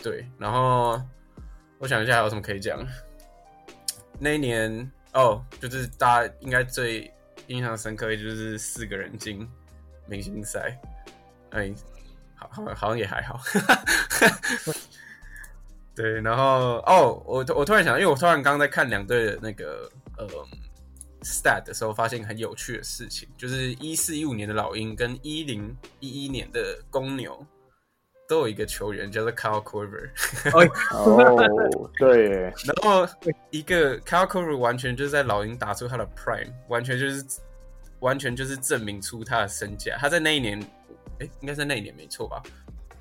S3: 对，然后我想一下还有什么可以讲。那一年哦，就是大家应该最。印象深刻，也就是四个人进明星赛，哎，好好好像也还好。对，然后哦，我我突然想，因为我突然刚刚在看两队的那个呃 stat 的时候，发现很有趣的事情，就是一四一五年的老鹰跟一零一一年的公牛。都有一个球员叫做 Kyle Korver，
S2: 哦，对，
S3: 然后一个 Kyle Korver 完全就是在老鹰打出他的 Prime，完全就是完全就是证明出他的身价。他在那一年，哎，应该是那一年没错吧？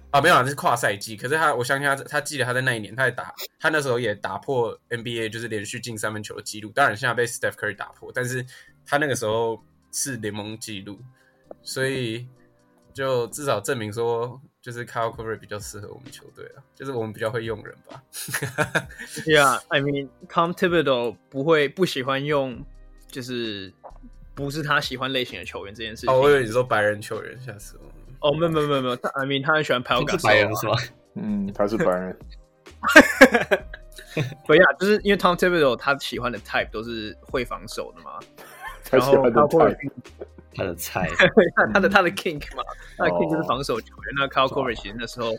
S3: 啊，没有啊，这是跨赛季。可是他，我相信他，他记得他在那一年，他在打，他那时候也打破 NBA 就是连续进三分球的记录。当然现在被 Steph Curry 打破，但是他那个时候是联盟记录，所以就至少证明说。就是 Kyle Korver 比较适合我们球队啊，就是我们比较会用人吧。
S1: Yeah，I mean Tom Thibodeau 不会不喜欢用，就是不是他喜欢类型的球员这件事情。
S3: 哦，我以为你说白人球员，吓死我。
S1: 哦，没有没有没有没有，I mean 他很喜欢 Pau Gasol
S4: 白人是吧？
S2: 嗯，他是白人。
S1: 对呀，就是因为 Tom Thibodeau 他喜欢的 type 都是会防守的嘛。
S2: 他喜欢的 type。
S4: 他的菜，
S1: 他他的他的 king 嘛，他的 king 就是防守球员。那 Kyle Korver 其实那时候，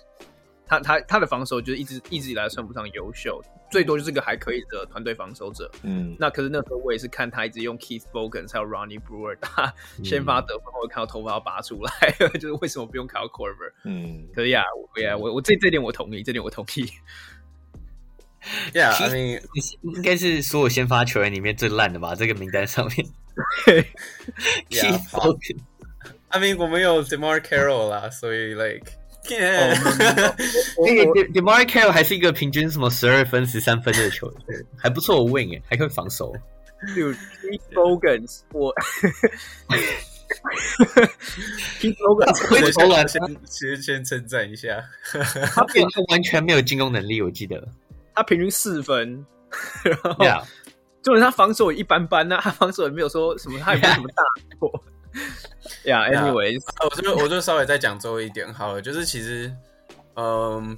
S1: 他他他的防守就是一直一直以来算不上优秀，最多就是个还可以的团队防守者。嗯，那可是那时候我也是看他一直用 Keith Bogans 还有 Ronnie Brewer 打先发得分，我看到头发要拔出来，就是为什么不用 Kyle Korver？嗯，可是呀，我呀，我我这这点我同意，这点我同意。
S3: Yeah，I mean
S4: 应该是所有先发球员里面最烂的吧？这个名单上面。
S3: Yeah, I mean 我们有 DeMarre Carroll 啦，所以 like，那
S4: 个 DeMarre Carroll 还是一个平均什么十二分、十三分的球员，还不错，wing 哎，还可以防守。
S1: 有 Keith Bogans，我 Keith Bogans，
S3: 先先先称赞一下，
S4: 他平均完全没有进攻能力，我记得
S1: 他平均四分，然后。就是他防守也一般般呐、啊，他防守也没有说什么，他也没有什么 大错。呀、yeah,，anyways，、
S3: yeah, 我就我就稍微再讲最后一点好了，就是其实，嗯，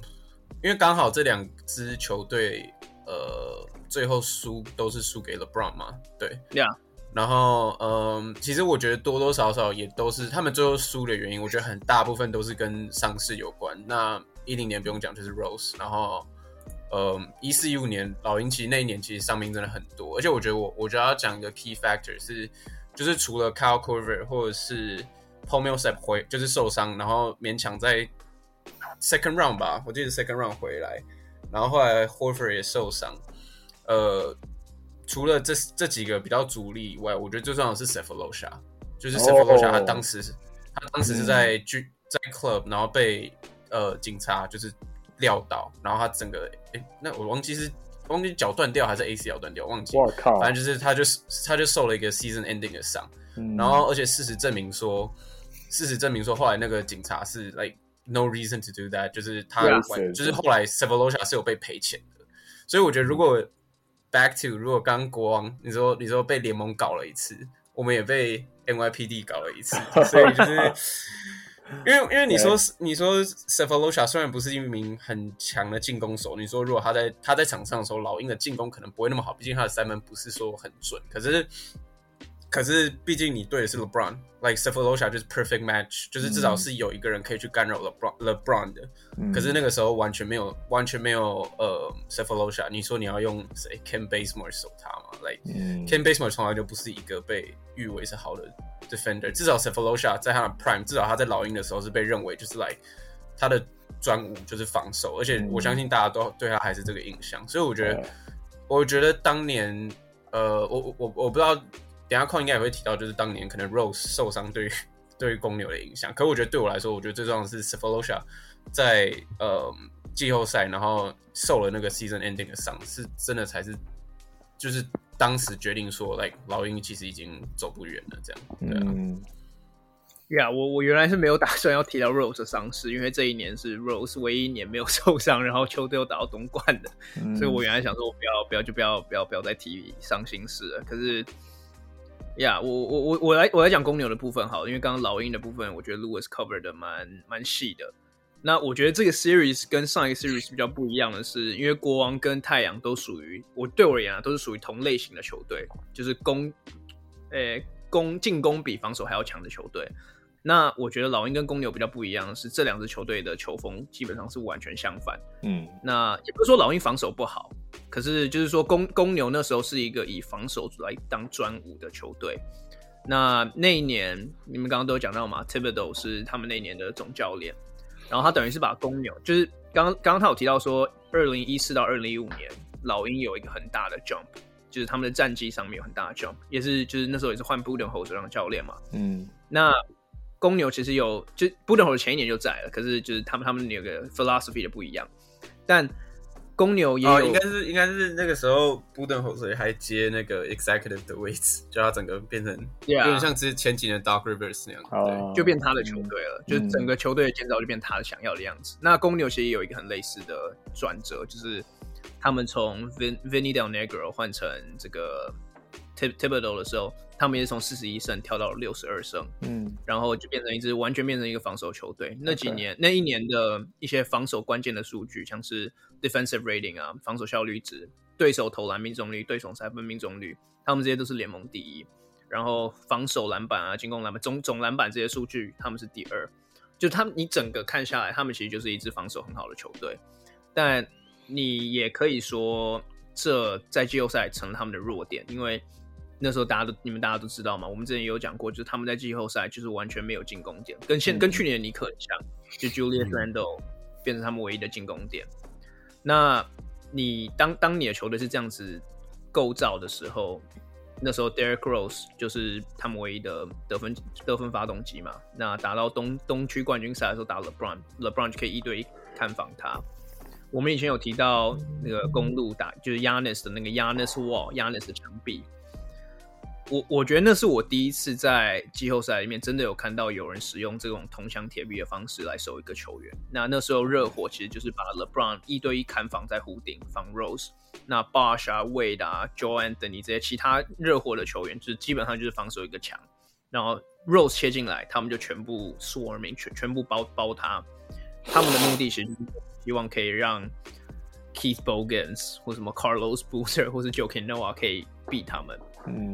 S3: 因为刚好这两支球队，呃，最后输都是输给了 LeBron 嘛，对，
S1: 呀、yeah.，
S3: 然后，嗯，其实我觉得多多少少也都是他们最后输的原因，我觉得很大部分都是跟伤势有关。那一零年不用讲，就是 Rose，然后。呃，一四一五年老鹰其实那一年其实伤兵真的很多，而且我觉得我我觉得要讲一个 key factor 是，就是除了 Kyle Korver 或者是 Paul Millsap 回就是受伤，然后勉强在 second round 吧，我记得 second round 回来，然后后来 Horford 也受伤，呃，除了这这几个比较主力以外，我觉得最重要的是 s e f a l o s h a 就是 s e f a l o s h a 他当时、oh. 他当时是在剧在 club，然后被呃警察就是。撂倒，然后他整个，哎，那我忘记是忘记脚断掉还是 ACL 断掉，忘记。我靠！反正就是他就是他就受了一个 season ending 的伤，嗯、然后而且事实证明说，事实证明说后来那个警察是 like no reason to do that，就是他就是后来 Sefolosha 是有被赔钱的，所以我觉得如果 back to 如果刚刚国王你说你说被联盟搞了一次，我们也被 NYPD 搞了一次，所以就是。因为因为你说你说 s e f a l o s h a 虽然不是一名很强的进攻手，你说如果他在他在场上的时候，老鹰的进攻可能不会那么好，毕竟他的三分不是说很准。可是可是毕竟你对的是 LeBron，like s e f a l o s h a 就是 perfect match，就是至少是有一个人可以去干扰 LeBron LeBron 的。嗯、可是那个时候完全没有完全没有呃 s e f a l o s h a 你说你要用谁 Kent Bazemore 守他吗？like、嗯、Kent Bazemore 从来就不是一个被誉为是好的。Defender 至少 s e f a l o s h a 在他的 Prime，至少他在老鹰的时候是被认为就是来、like, 他的专武就是防守，而且我相信大家都对他还是这个印象，所以我觉得，我觉得当年，呃，我我我不知道，等下空应该也会提到，就是当年可能 Rose 受伤对于对于公牛的影响，可我觉得对我来说，我觉得最重要的是 Sefolosha 在呃季后赛然后受了那个 Season Ending 的伤，是真的才是就是。当时决定说，like 老鹰其实已经走不远了，这样。对啊。
S1: 呀、yeah，我我原来是没有打算要提到 Rose 的伤势，因为这一年是 Rose 唯一一年没有 受伤，然后球队又打到东冠的，嗯、所以我原来想说，我不要不要就不要不要不要再提伤心事了。可是，呀、我我我我来我来讲公牛的部分好，因为刚刚老鹰的部分，我觉得 Louis cover 的蛮蛮细的。那我觉得这个 series 跟上一个 series 比较不一样的是，因为国王跟太阳都属于我对我而言啊，都是属于同类型的球队，就是攻，诶攻进攻比防守还要强的球队。那我觉得老鹰跟公牛比较不一样的是，这两支球队的球风基本上是完全相反。嗯，那也不是说老鹰防守不好，可是就是说公公牛那时候是一个以防守来当专武的球队。那那一年你们刚刚都有讲到嘛，Thibodeau 是他们那一年的总教练。然后他等于是把公牛，就是刚刚刚刚他有提到说，二零一四到二零一五年，老鹰有一个很大的 jump，就是他们的战绩上面有很大的 jump，也是就是那时候也是换 Budenholzer 当教练嘛。嗯，那公牛其实有，就 Budenholzer 前一年就在了，可是就是他们他们有个 philosophy 的不一样，但。公牛也有，
S3: 哦、应该是应该是那个时候，Budenholzer 还接那个 executive 的位置，就他整个变成有点像之前几年 Doc Rivers 那样，
S1: 对，就变他的球队了，嗯、就是整个球队的建造就变他的想要的样子。嗯、那公牛其实也有一个很类似的转折，就是他们从 Vin Vinny Del Negro 换成这个 Thibodeau 的时候。他们也是从四十一胜跳到了六十二胜，嗯，然后就变成一支完全变成一个防守球队。那几年.那一年的一些防守关键的数据，像是 defensive rating 啊，防守效率值，对手投篮命中率，对手三分命中率，他们这些都是联盟第一。然后防守篮板啊，进攻篮板，总总篮板这些数据，他们是第二。就他们你整个看下来，他们其实就是一支防守很好的球队。但你也可以说，这在季后赛成了他们的弱点，因为。那时候大家都你们大家都知道嘛，我们之前也有讲过，就是他们在季后赛就是完全没有进攻点，跟现跟去年的尼克很像，就 Julius Randle 变成他们唯一的进攻点。那你当当你的球队是这样子构造的时候，那时候 Derrick Rose 就是他们唯一的得分得分发动机嘛。那打到东东区冠军赛的时候打 LeBron，LeBron 就可以一对一看防他。我们以前有提到那个公路打就是 Giannis 的那个 Giannis Wall，Giannis 的墙壁。我我觉得那是我第一次在季后赛里面真的有看到有人使用这种铜墙铁壁的方式来守一个球员。那那时候热火其实就是把 LeBron 一对一砍防在弧顶防 Rose，那 Bosh 啊、Wade 啊、Joe Anthony 这些其他热火的球员，就是基本上就是防守一个墙，然后 Rose 切进来，他们就全部 swarming 全全部包包他。他们的目的其实就是希望可以让 Keith Bogans 或什么 Carlos Boozer 或是 Joakim Noah 可以 beat 他们。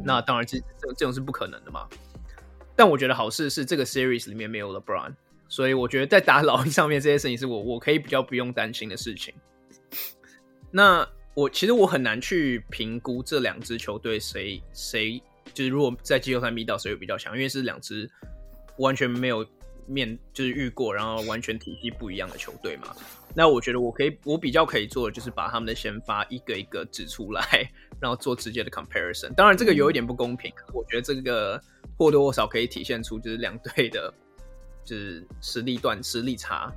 S1: 那当然这这种是不可能的嘛。但我觉得好事是这个 series 里面没有 LeBron，所以我觉得在打老鹰上面这些事情是我我可以比较不用担心的事情。那我其实我很难去评估这两支球队谁谁就是如果在季后赛遇到谁会比较强，因为是两支完全没有面就是遇过，然后完全体系不一样的球队嘛。那我觉得我可以我比较可以做的就是把他们的先发一个一个指出来。然后做直接的 comparison，当然这个有一点不公平，嗯、我觉得这个或多或少可以体现出就是两队的，就是实力段实力差。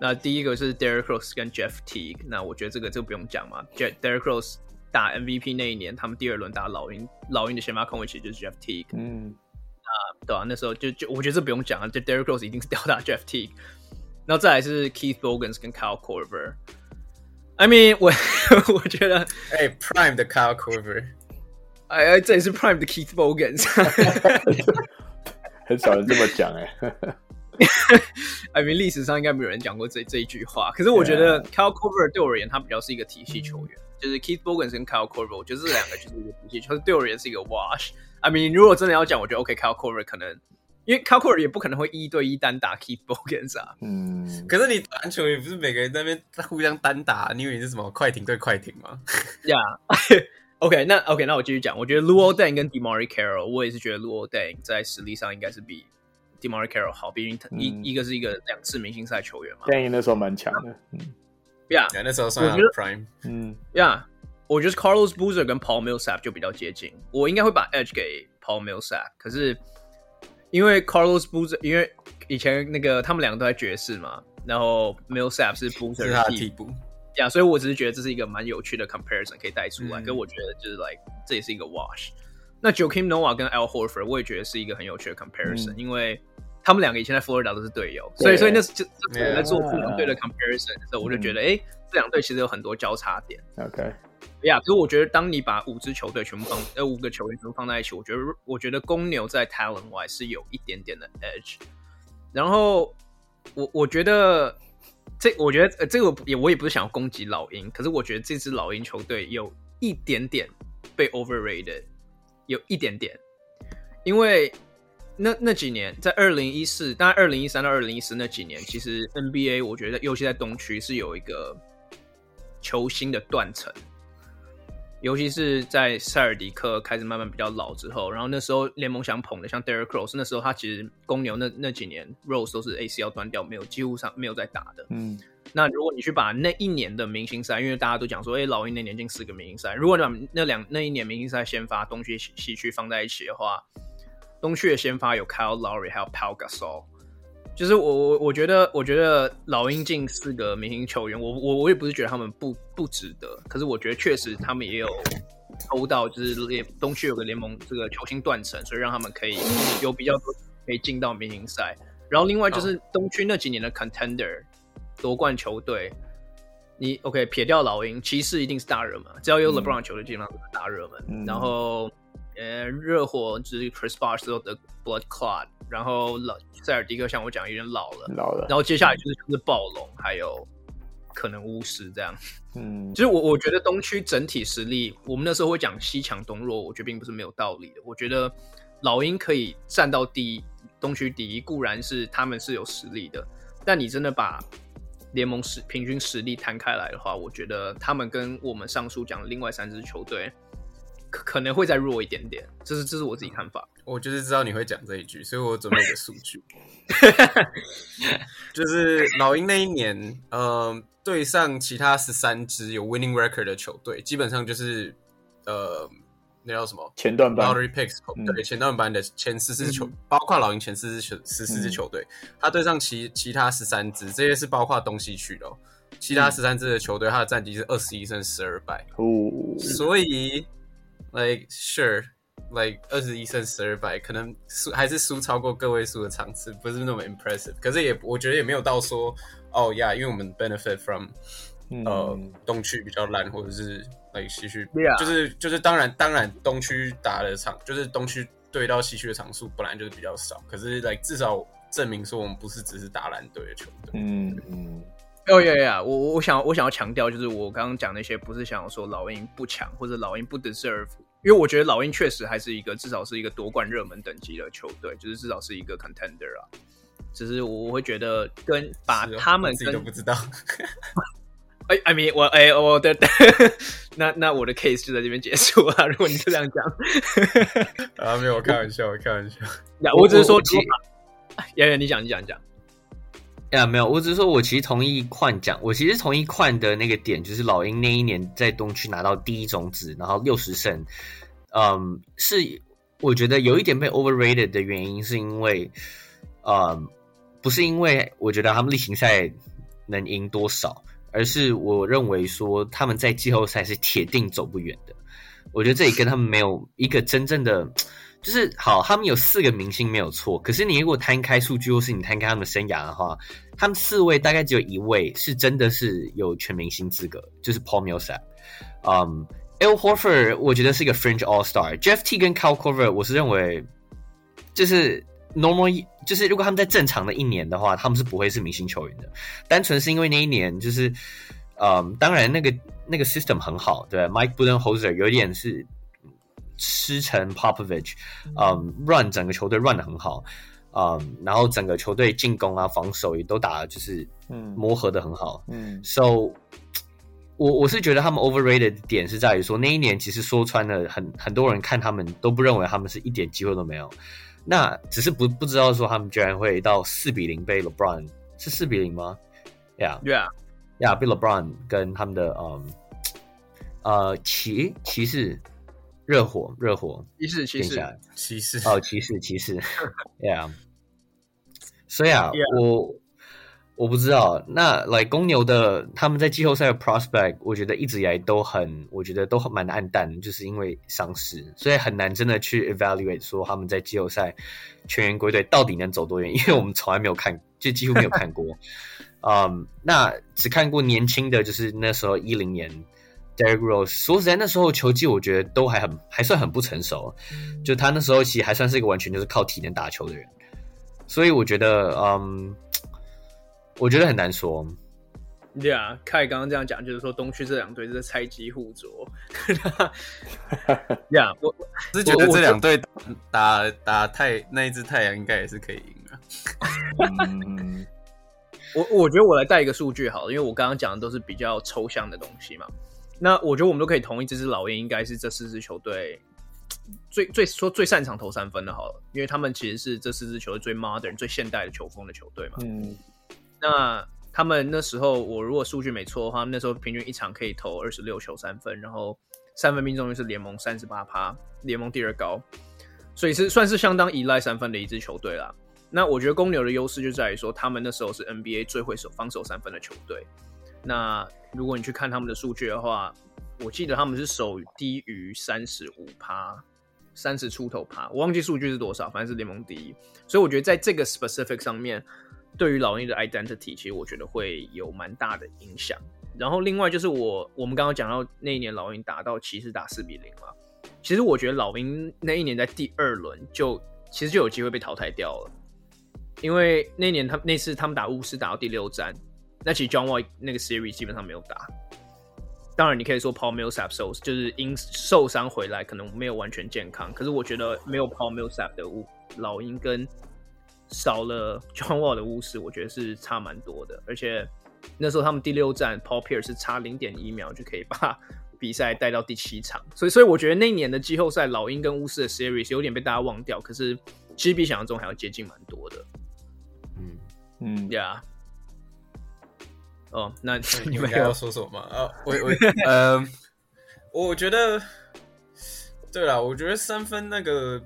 S1: 那第一个是 Derrick Rose 跟 Jeff Teague，那我觉得这个就不用讲嘛。Derrick Rose 打 MVP 那一年，他们第二轮打老鹰，老鹰的先发控卫其实就是 Jeff Teague。嗯，啊，对啊，那时候就就我觉得这不用讲啊，就 Derrick Rose 一定是吊打 Jeff Teague。然后再来是 Keith Bogans 跟 Kyle Korver。I mean，我我觉得，
S3: 哎、欸、，Prime 的 Kyle Korver，
S1: 哎哎，这也是 Prime 的 Keith Bogans，
S2: 很少人这么讲哎。
S1: I mean，历史上应该没有人讲过这这一句话。可是我觉得 Kyle Korver 对我而言，他比较是一个体系球员，就是 Keith Bogans 跟 Kyle Korver，我觉得这两个就是一个体系球员，对我而言是一个 wash。I mean，如果真的要讲，我觉得 OK，Kyle Korver 可能。因为 Korver 也不可能会一对一单打 Keith Bogans 啊。
S3: 嗯，可是你打篮球也不是每个人在那边互相单打，你以为你是什么快艇对快艇吗？
S1: 呀、yeah.，OK，那 OK，那我继续讲。我觉得 Luol Deng 跟 DeMarre Carroll，我也是觉得 Luol Deng 在实力上应该是比 DeMarre Carroll 好，毕竟他一、嗯、一个是一个两次明星赛球员嘛。
S2: Deng 那时候蛮强的，嗯，
S1: 呀、
S3: yeah.，那时候算 Prime，
S2: 嗯
S1: ，Yeah，，我觉得 Carlos Boozer 跟 Paul Millsap 就比较接近，我应该会把 Edge 给 Paul Millsap，可是。因为 Carlos Boozer，因为以前那个他们两个都在爵士嘛，然后 Millsap 是 Boozer 的替补，呀，yeah, 所以我只是觉得这是一个蛮有趣的 comparison 可以带出来，跟、嗯、我觉得就是 like 这也是一个 wash。那 Joakim Noah 跟 Al Horford 我也觉得是一个很有趣的 comparison，、嗯、因为他们两个以前在 Florida 都是队友，所以所以那是就我在做这两队的 comparison 的时候，我就觉得哎、嗯，这两队其实有很多交叉点。
S2: OK。
S1: 呀，所以我觉得，当你把五支球队全部放，呃，五个球员全部放在一起，我觉得，我觉得公牛在 talent wise 是有一点点的 edge。然后，我我觉得，这我觉得，呃，这个也我也不是想要攻击老鹰，可是我觉得这支老鹰球队有一点点被 overrated，有一点点，因为那那几年在二零一四，大概二零一三到二零一四那几年，其实 NBA 我觉得，尤其在东区是有一个球星的断层。尤其是在塞尔迪克开始慢慢比较老之后，然后那时候联盟想捧的像 Derrick Rose，那时候他其实公牛那那几年 Rose 都是 ACL 断掉，没有几乎上没有在打的。嗯，那如果你去把那一年的明星赛，因为大家都讲说，哎、欸，老鹰那年进四个明星赛，如果你把那两那一年明星赛先发东区西区放在一起的话，东区的先发有 Kyle Lowry 还有 Pau Gasol。就是我我我觉得我觉得老鹰进四个明星球员，我我我也不是觉得他们不不值得，可是我觉得确实他们也有抽到，就是联东区有个联盟这个球星断层，所以让他们可以有比较多可以进到明星赛。然后另外就是东区那几年的 contender 夺冠球队，你 OK 撇掉老鹰，骑士一定是大热门，只要有 LeBron 球队基本上都是大热门。嗯、然后呃热火就是 Chris Bosh 之后的 Blood Clot。然后老塞尔迪克像我讲有点老了，
S2: 老了。
S1: 然后接下来就是就是暴龙，还有可能巫师这样。嗯，其实我我觉得东区整体实力，我们那时候会讲西强东弱，我觉得并不是没有道理的。我觉得老鹰可以站到第一，东区第一固然是他们是有实力的，但你真的把联盟实平均实力摊开来的话，我觉得他们跟我们上述讲的另外三支球队。可可能会再弱一点点，这是这是我自己看法。
S3: 我就是知道你会讲这一句，所以我准备一个数据，就是老鹰那一年，嗯、呃，对上其他十三支有 winning record 的球队，基本上就是呃，那叫什么？
S2: 前段班。
S3: Lottery picks，、嗯、对，前段班的前四支球，嗯、包括老鹰前四支球十四支球队，他对上其其他十三支，这些是包括东西区的、哦，其他十三支的球队，他的战绩是二十一胜十二败，哦，所以。Like sure, like 二十一胜十二败，可能输还是输超过个位数的场次，不是那么 impressive。可是也我觉得也没有到说哦呀，因为我们 benefit from 呃东区比较烂，或者是 like 西区.就是就是当然当然东区打的场，就是东区对到西区的场数本来就是比较少。可是 like 至少证明说我们不是只是打烂队的球队。嗯嗯。
S1: 哦呀呀，我我我想我想要强调，就是我刚刚讲那些，不是想要说老鹰不强或者老鹰不 deserve，因为我觉得老鹰确实还是一个至少是一个夺冠热门等级的球队，就是至少是一个 contender 啊。只是我会觉得跟把他们跟
S3: 自己都不知道。
S1: 哎，I mean 我哎我的 那那我的 case 就在这边结束啊。如果你是这样讲，
S3: 啊没有，我开玩笑，我开玩笑。
S1: 呀，我只是说，呀呀，你讲你讲你讲。
S4: 呀，没有，我只是说，我其实同意矿讲，我其实同意矿的那个点，就是老鹰那一年在东区拿到第一种子，然后六十胜，嗯，是我觉得有一点被 overrated 的原因，是因为，嗯，不是因为我觉得他们例行赛能赢多少，而是我认为说他们在季后赛是铁定走不远的，我觉得这里跟他们没有一个真正的。就是好，他们有四个明星没有错，可是你如果摊开数据，或是你摊开他们的生涯的话，他们四位大概只有一位是真的是有全明星资格，就是 Paul Millsap。嗯，Al Horford 我觉得是一个 Fringe All Star。Jeff T 跟 Cal c o v e r 我是认为，就是 normal 就是如果他们在正常的一年的话，他们是不会是明星球员的。单纯是因为那一年就是，嗯，当然那个那个 system 很好，对，Mike Budenholzer 有点是师承 Popovich，嗯，run 整个球队 run 得很好，嗯，然后整个球队进攻啊、防守也都打的就是嗯。磨合的很好，嗯，so。我我是觉得他们 overrated 的点是在于说那一年其实说穿了很很多人看他们都不认为他们是一点机会都没有，那只是不不知道说他们居然会到四比零被 LeBron 是四比零吗？Yeah。
S1: Yeah
S4: Yeah 被 LeBron 跟他们的嗯呃骑骑士热火热火
S1: 骑士骑士。
S3: 骑士。
S4: 哦骑士骑士。Yeah 所以啊我。我不知道，那来、like, 公牛的他们在季后赛的 prospect，我觉得一直以来都很，我觉得都很蛮暗淡，就是因为伤势，所以很难真的去 evaluate 说他们在季后赛全员归队到底能走多远，因为我们从来没有看，就几乎没有看过。嗯、um,，那只看过年轻的，就是那时候一零年 Derrick Rose，说实在那时候球技我觉得都还很还算很不成熟，就他那时候其实还算是一个完全就是靠体能打球的人，所以我觉得嗯。Um, 我觉得很难说。
S1: 对啊，凯刚刚这样讲，就是说东区这两队是菜鸡互啄。呀，我
S3: 是觉得这两队打打太那一只太阳应该也是可以赢 的。
S1: 嗯、我我觉得我来带一个数据好了，因为我刚刚讲的都是比较抽象的东西嘛。那我觉得我们都可以同意，这支老鹰应该是这四支球队最最说最擅长投三分的，好了，因为他们其实是这四支球队最 modern 最现代的球风的球队嘛。嗯。那他们那时候，我如果数据没错的话，那时候平均一场可以投二十六球三分，然后三分命中率是联盟三十八趴，联盟第二高，所以是算是相当依赖三分的一支球队啦。那我觉得公牛的优势就在于说，他们那时候是 NBA 最会守防守三分的球队。那如果你去看他们的数据的话，我记得他们是守低于三十五趴，三十出头趴，我忘记数据是多少，反正是联盟第一。所以我觉得在这个 specific 上面。对于老鹰的 identity，其实我觉得会有蛮大的影响。然后另外就是我我们刚刚讲到那一年老鹰打到骑士打四比零嘛，其实我觉得老鹰那一年在第二轮就其实就有机会被淘汰掉了，因为那年他那次他们打巫师打到第六战，那其实 John Wall 那个 series 基本上没有打。当然你可以说 Paul Millsap 受就是因受伤回来可能没有完全健康，可是我觉得没有 Paul Millsap 的老鹰跟。少了 John Wall 的巫师，我觉得是差蛮多的。而且那时候他们第六战 Paul Pierce 是差零点一秒就可以把比赛带到第七场，所以所以我觉得那一年的季后赛老鹰跟巫师的 Series 有点被大家忘掉，可是其实比想象中还要接近蛮多的。嗯嗯呀，哦，那 你们还
S3: 要说什么吗？啊，我我 呃，我觉得对了，我觉得三分那个。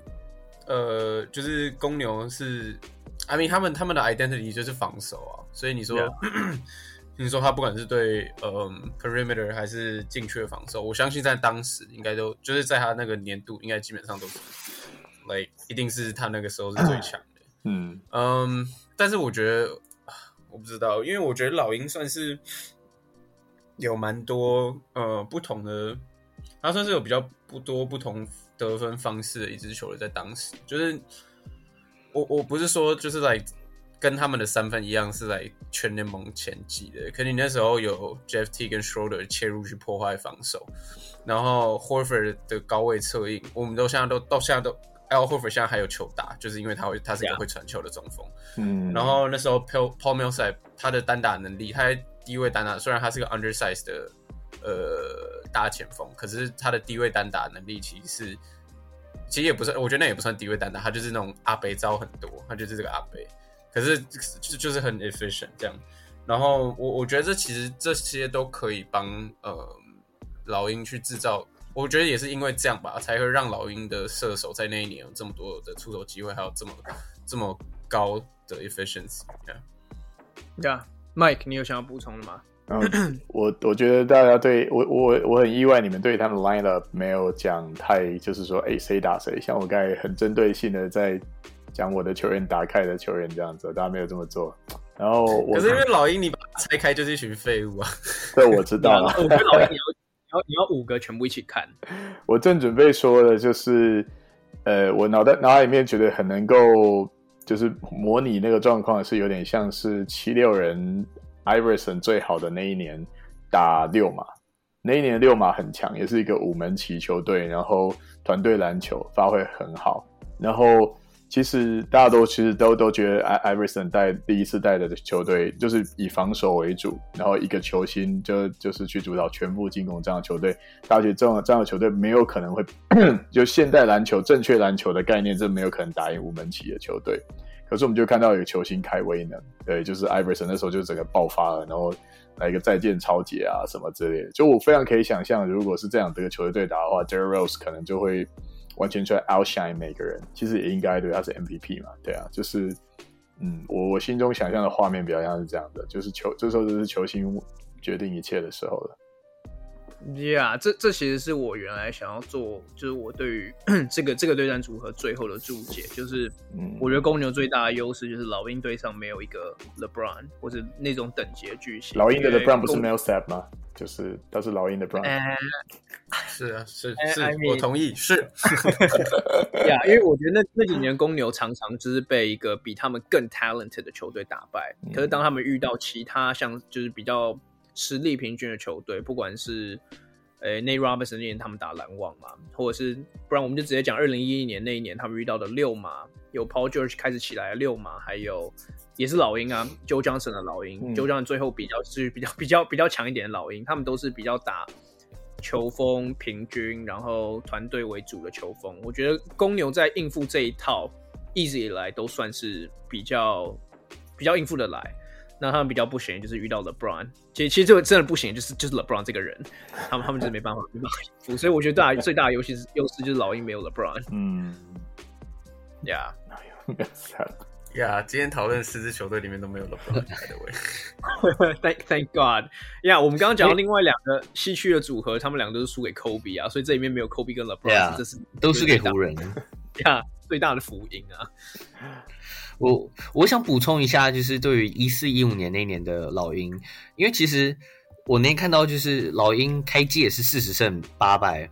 S3: 呃，就是公牛是，I mean 他们他们的 identity 就是防守啊，所以你说，Yeah. 你说他不管是对呃 perimeter 还是禁区的防守，我相信在当时应该都就是在他那个年度，应该基本上都是，like 一定是他那个时候是最 强的。嗯嗯，um, 但是我觉得我不知道，因为我觉得老鹰算是有蛮多呃不同的，他算是有比较不多不同。得分方式的一支球队，在当时就是我我不是说就是来跟他们的三分一样是来全联盟前几的，可你那时候有 Jeff T 跟 Schroeder 切入去破坏防守，然后 Horford 的高位策应，我们都现在都到现在都 Al Horford 现在还有球打，就是因为他会他是一个会传球的中锋，嗯然后那时候 Paul Paul Millsap 他的单打能力，他在低位单打，虽然他是个 undersized 的。呃，大前锋，可是他的低位单打能力其实是，其实也不算，我觉得那也不算低位单打，他就是那种阿北招很多，他就是这个阿北，可是就就是很 efficient 这样。然后我我觉得这其实这些都可以帮呃老鹰去制造，我觉得也是因为这样吧，才会让老鹰的射手在那一年有这么多的出手机会，还有这么这么高的 efficiency。
S1: Yeah，Mike，你有想要补充的吗？
S2: 嗯，我我觉得大家对我我我很意外，你们对他们 lineup 没有讲太，就是说，哎，谁打谁？像我刚才很针对性的在讲我的球员打开的球员这样子，大家没有这么做。然后我，
S3: 可是因为老鹰你把它拆开就是一群废物啊。
S2: 这，我知道了。
S1: 我觉得老鹰你要你要你要五个全部一起看。
S2: 我正准备说的就是，呃，我脑袋脑海里面觉得很能够就是模拟那个状况是有点像是七六人 Iverson 最好的那一年打六马，那一年六马很强，也是一个五门旗球队，然后团队篮球发挥很好，然后。其实大家都其实都都觉得艾 Iverson 带第一次带的球队就是以防守为主，然后一个球星就就是去主导全部进攻这样的球队。大家觉得这样这样的球队没有可能会 就现代篮球正确篮球的概念，这没有可能打赢无门旗的球队。可是我们就看到有球星开威能，对，就是 Iverson 那时候就整个爆发了，然后来一个再见抄截啊什么之类的。就我非常可以想象，如果是这样的一个球队打的话，Derrick Rose 可能就会。完全出来 outshine 每个人，其实也应该对，他是 MVP 嘛，对啊，就是，嗯，我我心中想象的画面比较像是这样的，就是球这时候就是球星决定一切的时候了。
S1: Yeah，这这其实是我原来想要做，就是我对于 这个这个对战组合最后的注解，就是，我觉得公牛最大的优势就是老鹰队上没有一个 LeBron 或者那种等级的巨星。
S2: 老鹰的 LeBron 不是 Millsap 吗？就是他是老鹰的 Bron。
S3: 是啊，是是我同意，是。
S1: 呀，yeah, 因为我觉得那那几年公牛常常就是被一个比他们更 talented 的球队打败，可是当他们遇到其他像就是比较。实力平均的球队，不管是诶 Nate Robinson 那年他们打篮网嘛，或者是不然我们就直接讲二零一一年那一年他们遇到的六马，有 Paul George 开始起来的六马，还有也是老鹰啊，Joe Johnson 的老鹰、嗯、，Joe Johnson 最后比较是 比较比较比较强一点的老鹰，他们都是比较打球风平均，然后团队为主的球风。我觉得公牛在应付这一套一直以来都算是比较比较应付的来。那他们比较不行，就是遇到 LeBron。其实其实这个真的不行，就是就是 LeBron 这个人，他们他们就是没办法没办法应付。所以我觉得大最大的优势是优势就是老鹰没有 LeBron。嗯，Yeah，
S3: 呀，今天讨论四支球队里面都没有 LeBron。
S1: Thank Thank God。呀，我们刚刚讲到另外两个西区的组合，他们两个都是输给 Kobe 啊，所以这里面没有 Kobe 跟 LeBron，、yeah, 这是
S4: 都是给湖人。
S1: 呀，最大的福音啊。
S4: 我我想补充一下，就是对于一四一五年那年的老鹰，因为其实我那天看到，就是老鹰开季也是四十胜八败，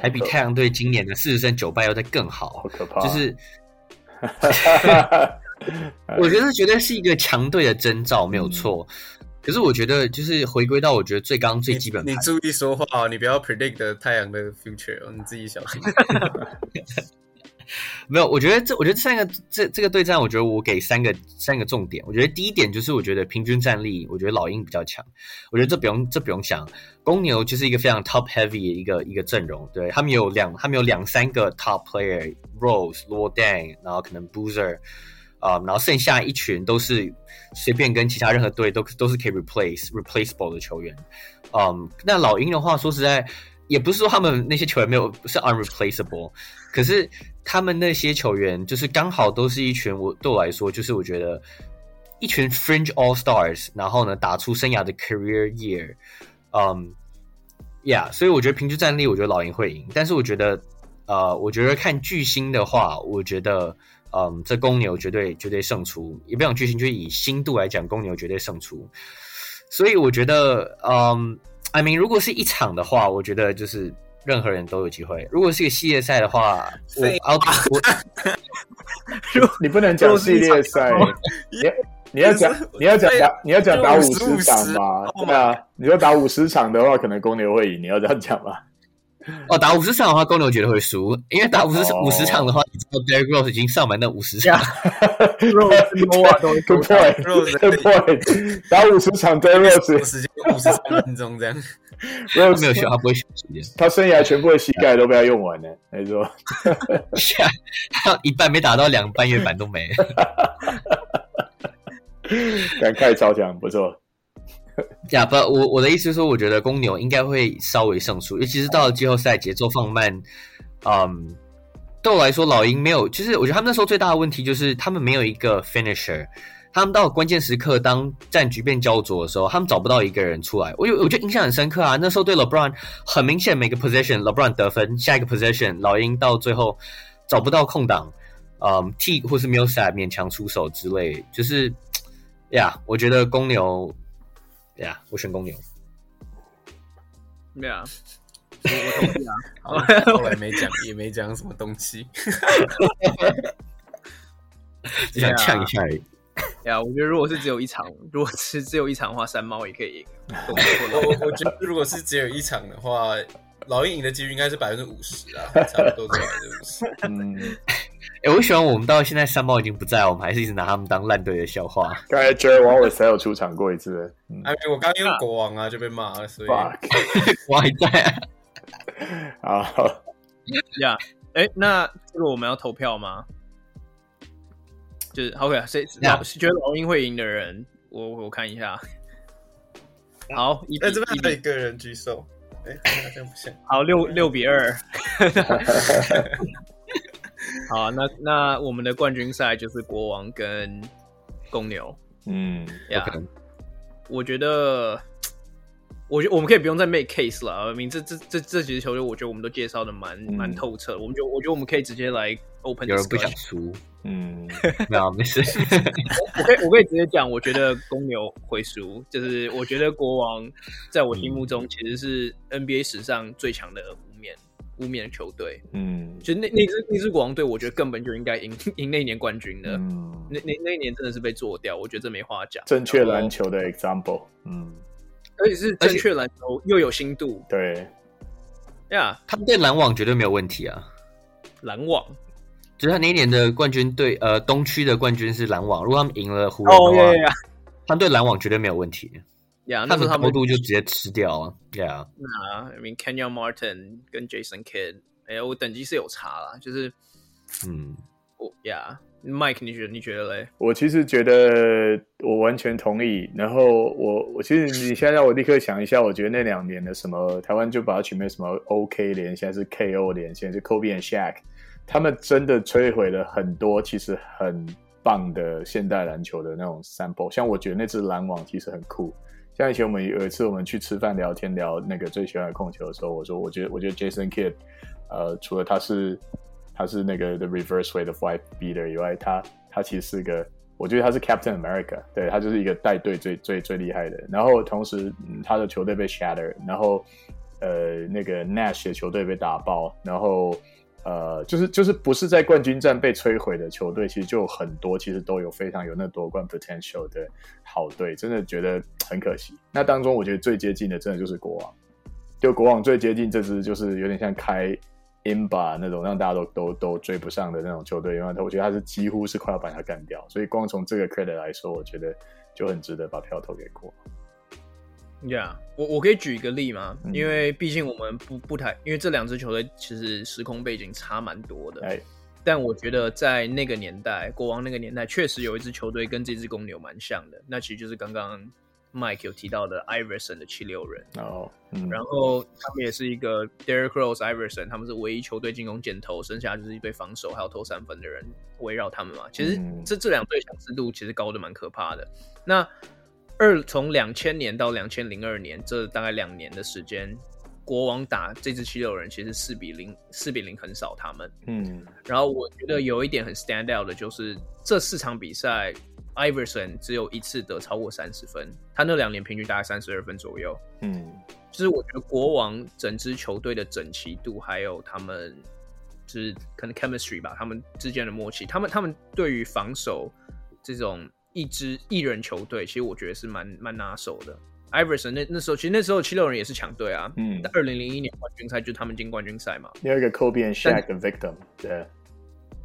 S4: 还比太阳队今年的四十胜九败要再更好，
S2: 好可怕。
S4: 就是，我觉得绝对是一个强队的征兆，没有错。嗯、可是我觉得，就是回归到我觉得最刚最基本，
S3: 你注意说话，你不要 predict 太阳的 future，你自己小心。
S4: 没有，我觉得这，我觉得这三个这这个对战，我觉得我给三个三个重点。我觉得第一点就是，我觉得平均战力，我觉得老鹰比较强。我觉得这不用这不用想，公牛就是一个非常 top heavy 的一个一个阵容，对他们有两他们有两三个 top player，Rose、Lordan，然后可能 Boozer 啊、然后剩下一群都是随便跟其他任何队都都是可以 replace replaceable 的球员。嗯，那老鹰的话，说实在，也不是说他们那些球员没有是 unreplaceable，可是。他们那些球员就是刚好都是一群我对我来说就是我觉得一群 fringe all stars，然后呢打出生涯的 career year，嗯，yeah，所以我觉得平均战力我觉得老鹰会赢，但是我觉得呃，我觉得看巨星的话，我觉得嗯，这公牛绝对绝对胜出，也不讲巨星，就以星度来讲，公牛绝对胜出，所以我觉得嗯，I mean 如果是一场的话，我觉得就是。任何人都有机会。如果是一个系列赛的话，我我
S2: 你不能讲系列赛，你你要讲你要讲打你要讲打五十场吧？对啊，你要打五十场的话，可能公牛会赢。你要这样讲吗？
S4: 哦，打五十场的话，公牛绝对会输，因为打五十五十场的话，你知道 Derrick Rose 已经上满那五十场。
S2: Rose Noah 都 Good point，Good point。打五十场 Derrick Rose
S3: 时间五十三分钟这样。
S4: Rose 没有休，他不会休时间。
S2: 他生涯全部的膝盖都被他用完了，没错。
S4: 他一半没打到，两半月板都没了。
S2: 感慨超强，不错。
S4: 呀，不，我我的意思是说，我觉得公牛应该会稍微胜出，尤其是到了季后赛节奏放慢。嗯，对我来说，老鹰没有，就是我觉得他们那时候最大的问题就是他们没有一个 finisher。他们到关键时刻，当战局变焦灼的时候，他们找不到一个人出来。我有，我觉得印象很深刻啊。那时候对 LeBron 很明显，每个 position，LeBron 得分，下一个 position，老鹰到最后找不到空档，嗯，T 或是 m i l s a 勉强出手之类，就是 呀，我觉得公牛。对呀，我选公牛。
S1: 对啊，我我同意啊。
S3: 后来没讲，也没讲什么东西。
S4: 只想呛一下而已。
S1: 呀，我觉得如果是只有一场，如果是只有一场的话，山猫也可以赢。
S3: 我我觉得如果是只有一场的话，老鹰赢的几率应该是百分之五十啊，差不多是百分之五十。嗯，
S4: 哎，我喜欢我们到现在三猫已经不在，我们还是一直拿他们当烂队的笑话。
S2: 刚才 Jerry Wallace 才有出场过一次，
S3: 哎，我刚用国王啊就被骂了，所以
S4: 我还在
S2: 啊。好
S1: 呀，哎，那这个我们要投票吗？就是 OK，谁老觉得老鹰会赢的人，我我看一下。好，一
S3: 在这边还有一个人举手，哎，好像不行。
S1: 好，六六比二。好，那那我们的冠军赛就是国王跟公牛。
S2: 嗯，
S1: 呀，我觉得。我觉得我们可以不用再 make case 了，明这这这这几支球队，我觉得我们都介绍的蛮蛮、嗯、透彻。我们就我觉得我们可以直接来 open。
S4: 有人不想输，嗯，没有没事。
S1: 我可以我可以直接讲，我觉得公牛会输，就是我觉得国王在我心目中其实是 NBA 史上最强的无冕无冕的球队。嗯，就那那支那支国王队，我觉得根本就应该赢 赢那一年冠军的。嗯，那那那一年真的是被做掉，我觉得这没话讲。
S2: 正确篮球的 example，嗯。
S1: 而且是正确篮球，又有深度。
S2: 对，
S1: 呀，
S4: 他们对篮网绝对没有问题啊！
S1: 篮网，
S4: 就是他那一年的冠军队，呃，东区的冠军是篮网。如果他们赢了湖人的话，oh, yeah, yeah. 他们对篮网绝对没有问题。
S1: 呀，
S4: 他们高度就直接吃掉啊！呀，
S1: 那 I mean Kenyon Martin 跟 Jason Kidd，哎呀，我等级是有差啦，就是，嗯，我呀。Mike，你觉得你觉得嘞？
S2: 我其实觉得我完全同意。然后我我其实你现在让我立刻想一下，我觉得那两年的什么台湾就把它取名什么 OK 连，现在是 KO 连，现在是 Kobe and Shaq，他们真的摧毁了很多其实很棒的现代篮球的那种 sample。像我觉得那支篮网其实很酷。像以前我们有一次我们去吃饭聊天聊那个最喜欢的控球的时候，我说我觉得我觉得 Jason Kidd，呃，除了他是。他是那个 The Reverse Way of Wife Beater 以外，他他其实是个，我觉得他是 Captain America，对，他就是一个带队最最最厉害的。然后同时，他的球队被 shatter，然后呃那个 Nash 的球队被打爆，然后呃就是就是不是在冠军战被摧毁的球队，其实就很多，其实都有非常有那夺冠 potential 的好队，真的觉得很可惜。那当中我觉得最接近的，真的就是国王，就国王最接近这支，就是有点像开。英巴那种让大家都都都追不上的那种球队，因为我觉得他是几乎是快要把他干掉，所以光从这个 credit 来说，我觉得就很值得把票投给国王。
S1: Yeah，我我可以举一个例吗？嗯、因为毕竟我们不不太，因为这两支球队其实时空背景差蛮多的。哎，但我觉得在那个年代，国王那个年代确实有一支球队跟这支公牛蛮像的，那其实就是刚刚。Mike 有提到的 Iverson 的七六人
S2: 哦，
S1: 然后他们也是一个 Derrick Rose、Iverson，他们是唯一球队进攻箭头，剩下就是一堆防守还有投三分的人围绕他们嘛。其实这这两队相似度其实高的蛮可怕的。那二从两千年到两千零二年这大概两年的时间，国王打这支七六人其实四比零，四比零横扫他们。嗯，然后我觉得有一点很 stand out 的就是这四场比赛。Iverson 只有一次得超过三十分，他那两年平均大概三十二分左右。嗯，就是我觉得国王整支球队的整齐度，还有他们就是可能 chemistry 吧，他们之间的默契，他们他们对于防守这种一支一人球队，其实我觉得是蛮蛮拿手的。Iverson 那那时候其实那时候七六人也是强队啊。嗯，二零零一年冠军赛就他们进冠军赛嘛。
S2: 第二个 Kobe and Shaq 的 victim，对。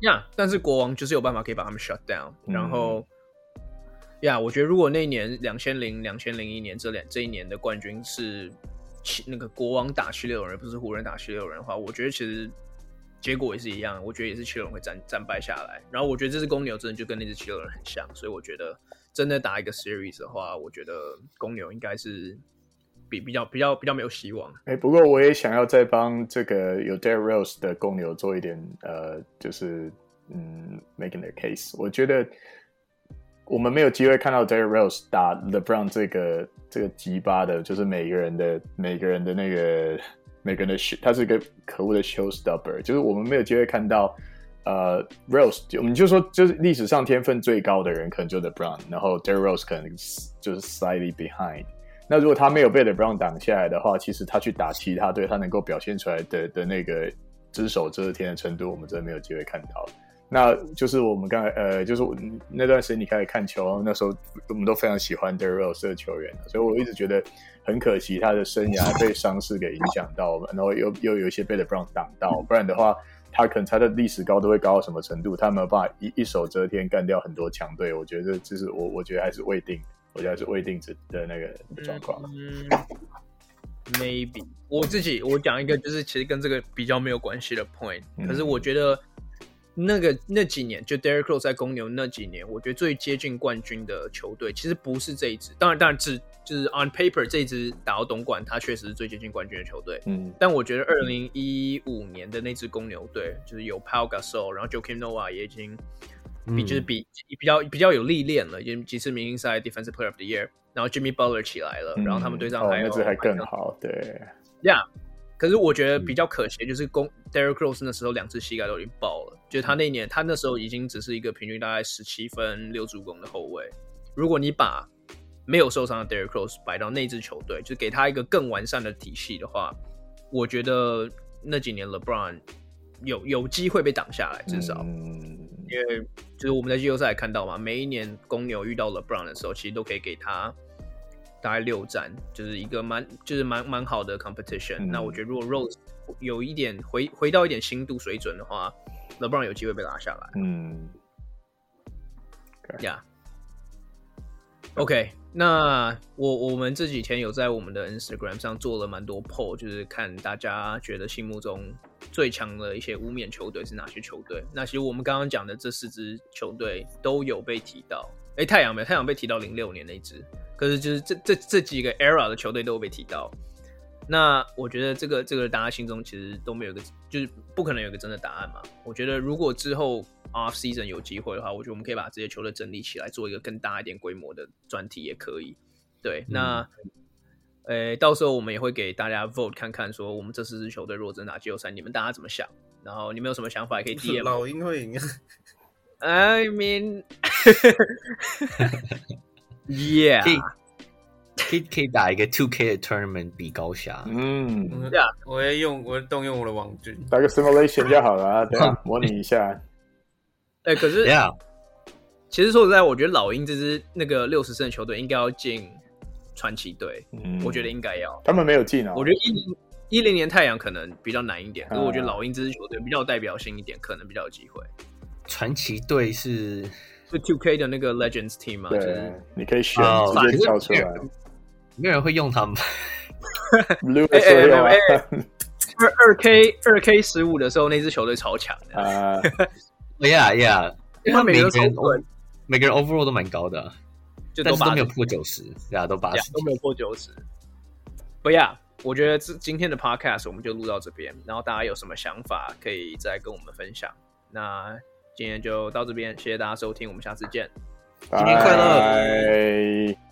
S1: 呀，但是国王就是有办法可以把他们 shut down，嗯，然后。呀，yeah, 我觉得如果那一年两千零两千零一年这两这一年的冠军是七那个国王打七六人，而不是湖人打七六人的话，我觉得其实结果也是一样，我觉得也是七六人会战战败下来。然后我觉得这只公牛真的就跟那只七六人很像，所以我觉得真的打一个 series 的话，我觉得公牛应该是比比较比较比较没有希望。
S2: 哎，不过我也想要再帮这个有 Derrick Rose 的公牛做一点呃，就是嗯，making the case，我觉得。我们没有机会看到 Derrick Rose 打 LeBron 这个这个鸡巴的，就是每个人的每个人的那个每个人的他是一个可恶的 showstopper，就是我们没有机会看到呃 Rose，我们就说就是历史上天分最高的人可能就 The Brown，然后 Derrick Rose 可能就是 slightly behind。那如果他没有被 the Brown 挡下来的话，其实他去打其他队，他能够表现出来的的那个只手遮天的程度，我们真的没有机会看到。那就是我们刚才呃，就是那段时间你开始看球，那时候我们都非常喜欢 Derrick Rose 的球员，所以我一直觉得很可惜他的生涯 被伤势给影响到，然后又又有一些被 LeBron 挡到，不然的话，他可能他的历史高度会高到什么程度？他没有办法一一手遮天干掉很多强队，我觉得这是我我觉得还是未定，我觉得还是未定之的那个状况。
S1: 嗯，maybe 我自己我讲一个，就是其实跟这个比较没有关系的 point，可是我觉得。那个那几年，就 Derrick Rose 在公牛那几年，我觉得最接近冠军的球队，其实不是这一支。当然，当然只就是 on paper 这一支打到东莞，他确实是最接近冠军的球队。嗯，但我觉得二零一五年的那支公牛队，就是有 Pau Gasol，然后 Joakim Noah 也已经比就是比比较比较有历练了，已经几次明星赛 Defensive Player of the Year，然后 Jimmy Butler 起来了，然后他们队上还有、
S2: 那支还更好，对
S1: ，Yeah。可是我觉得比较可惜，就是公 Derrick Rose 那时候两只膝盖都已经爆了。就是他那年，他那时候已经只是一个平均大概十七分六助攻的后卫。如果你把没有受伤的 Derrick Rose 摆到那支球队，就给他一个更完善的体系的话，我觉得那几年 LeBron 有有机会被挡下来，至少，因为就是我们在季后赛看到嘛，每一年公牛遇到 LeBron 的时候，其实都可以给他。大概六战，就是一个蛮就是蛮蛮好的 competition、嗯。那我觉得如果 Rose 有一点回回到一点新度水准的话，LeBron 有机会被拉下来。嗯，呀、yeah.，OK，那我我们这几天有在我们的 Instagram 上做了蛮多 poll，就是看大家觉得心目中最强的一些无冕球队是哪些球队。那其实我们刚刚讲的这四支球队都有被提到。哎，太阳没有，太阳被提到零六年那支。可是就是这这这几个 era 的球队都会被提到，那我觉得这个这个大家心中其实都没有个，就是不可能有个真的答案嘛。我觉得如果之后 off season 有机会的话，我觉得我们可以把这些球队整理起来，做一个更大一点规模的专题也可以。对，那呃到时候我们也会给大家 vote 看看，说我们这四支球队如果真打季后赛，你们大家怎么想？然后你们有什么想法也可以 DM。
S3: 老鹰会赢。
S1: I mean。Yeah，
S4: 可以可以打一个 Two K 的 Tournament 比高下。
S2: 嗯
S1: ，Yeah，
S3: 我要用我会动用我的网军
S2: 打个 Simulation 就好了啊，对啊，模拟一下。
S1: 哎、欸，可是，Yeah，其实说实在，我觉得老鹰这支那个六十胜的球队应该要进传奇队。嗯，我觉得应该要。
S2: 他们没有进啊。
S1: 我觉得一零一零年太阳可能比较难一点，可是我觉得老鹰这支球队比较有代表性一点，可能比较有机会。
S4: 传奇队是。
S1: 是 Two K 的那个 Legends Team 嘛？
S2: 对，你可以选直接跳出来。
S4: 没有人会用他们。
S1: 哎哎哎！二二 K 二 K 十五的时候，那支球队超强的。
S4: 啊，Yeah Yeah，因为每个人每个人 Overall 都蛮高的，就都没有破九十，对啊，都八十，
S1: 都没有破九十。不要，我觉得这今天的 Podcast 我们就录到这边，然后大家有什么想法可以再跟我们分享。那。今天就到这边，谢谢大家收听，我们下次见，
S2: 新年快乐。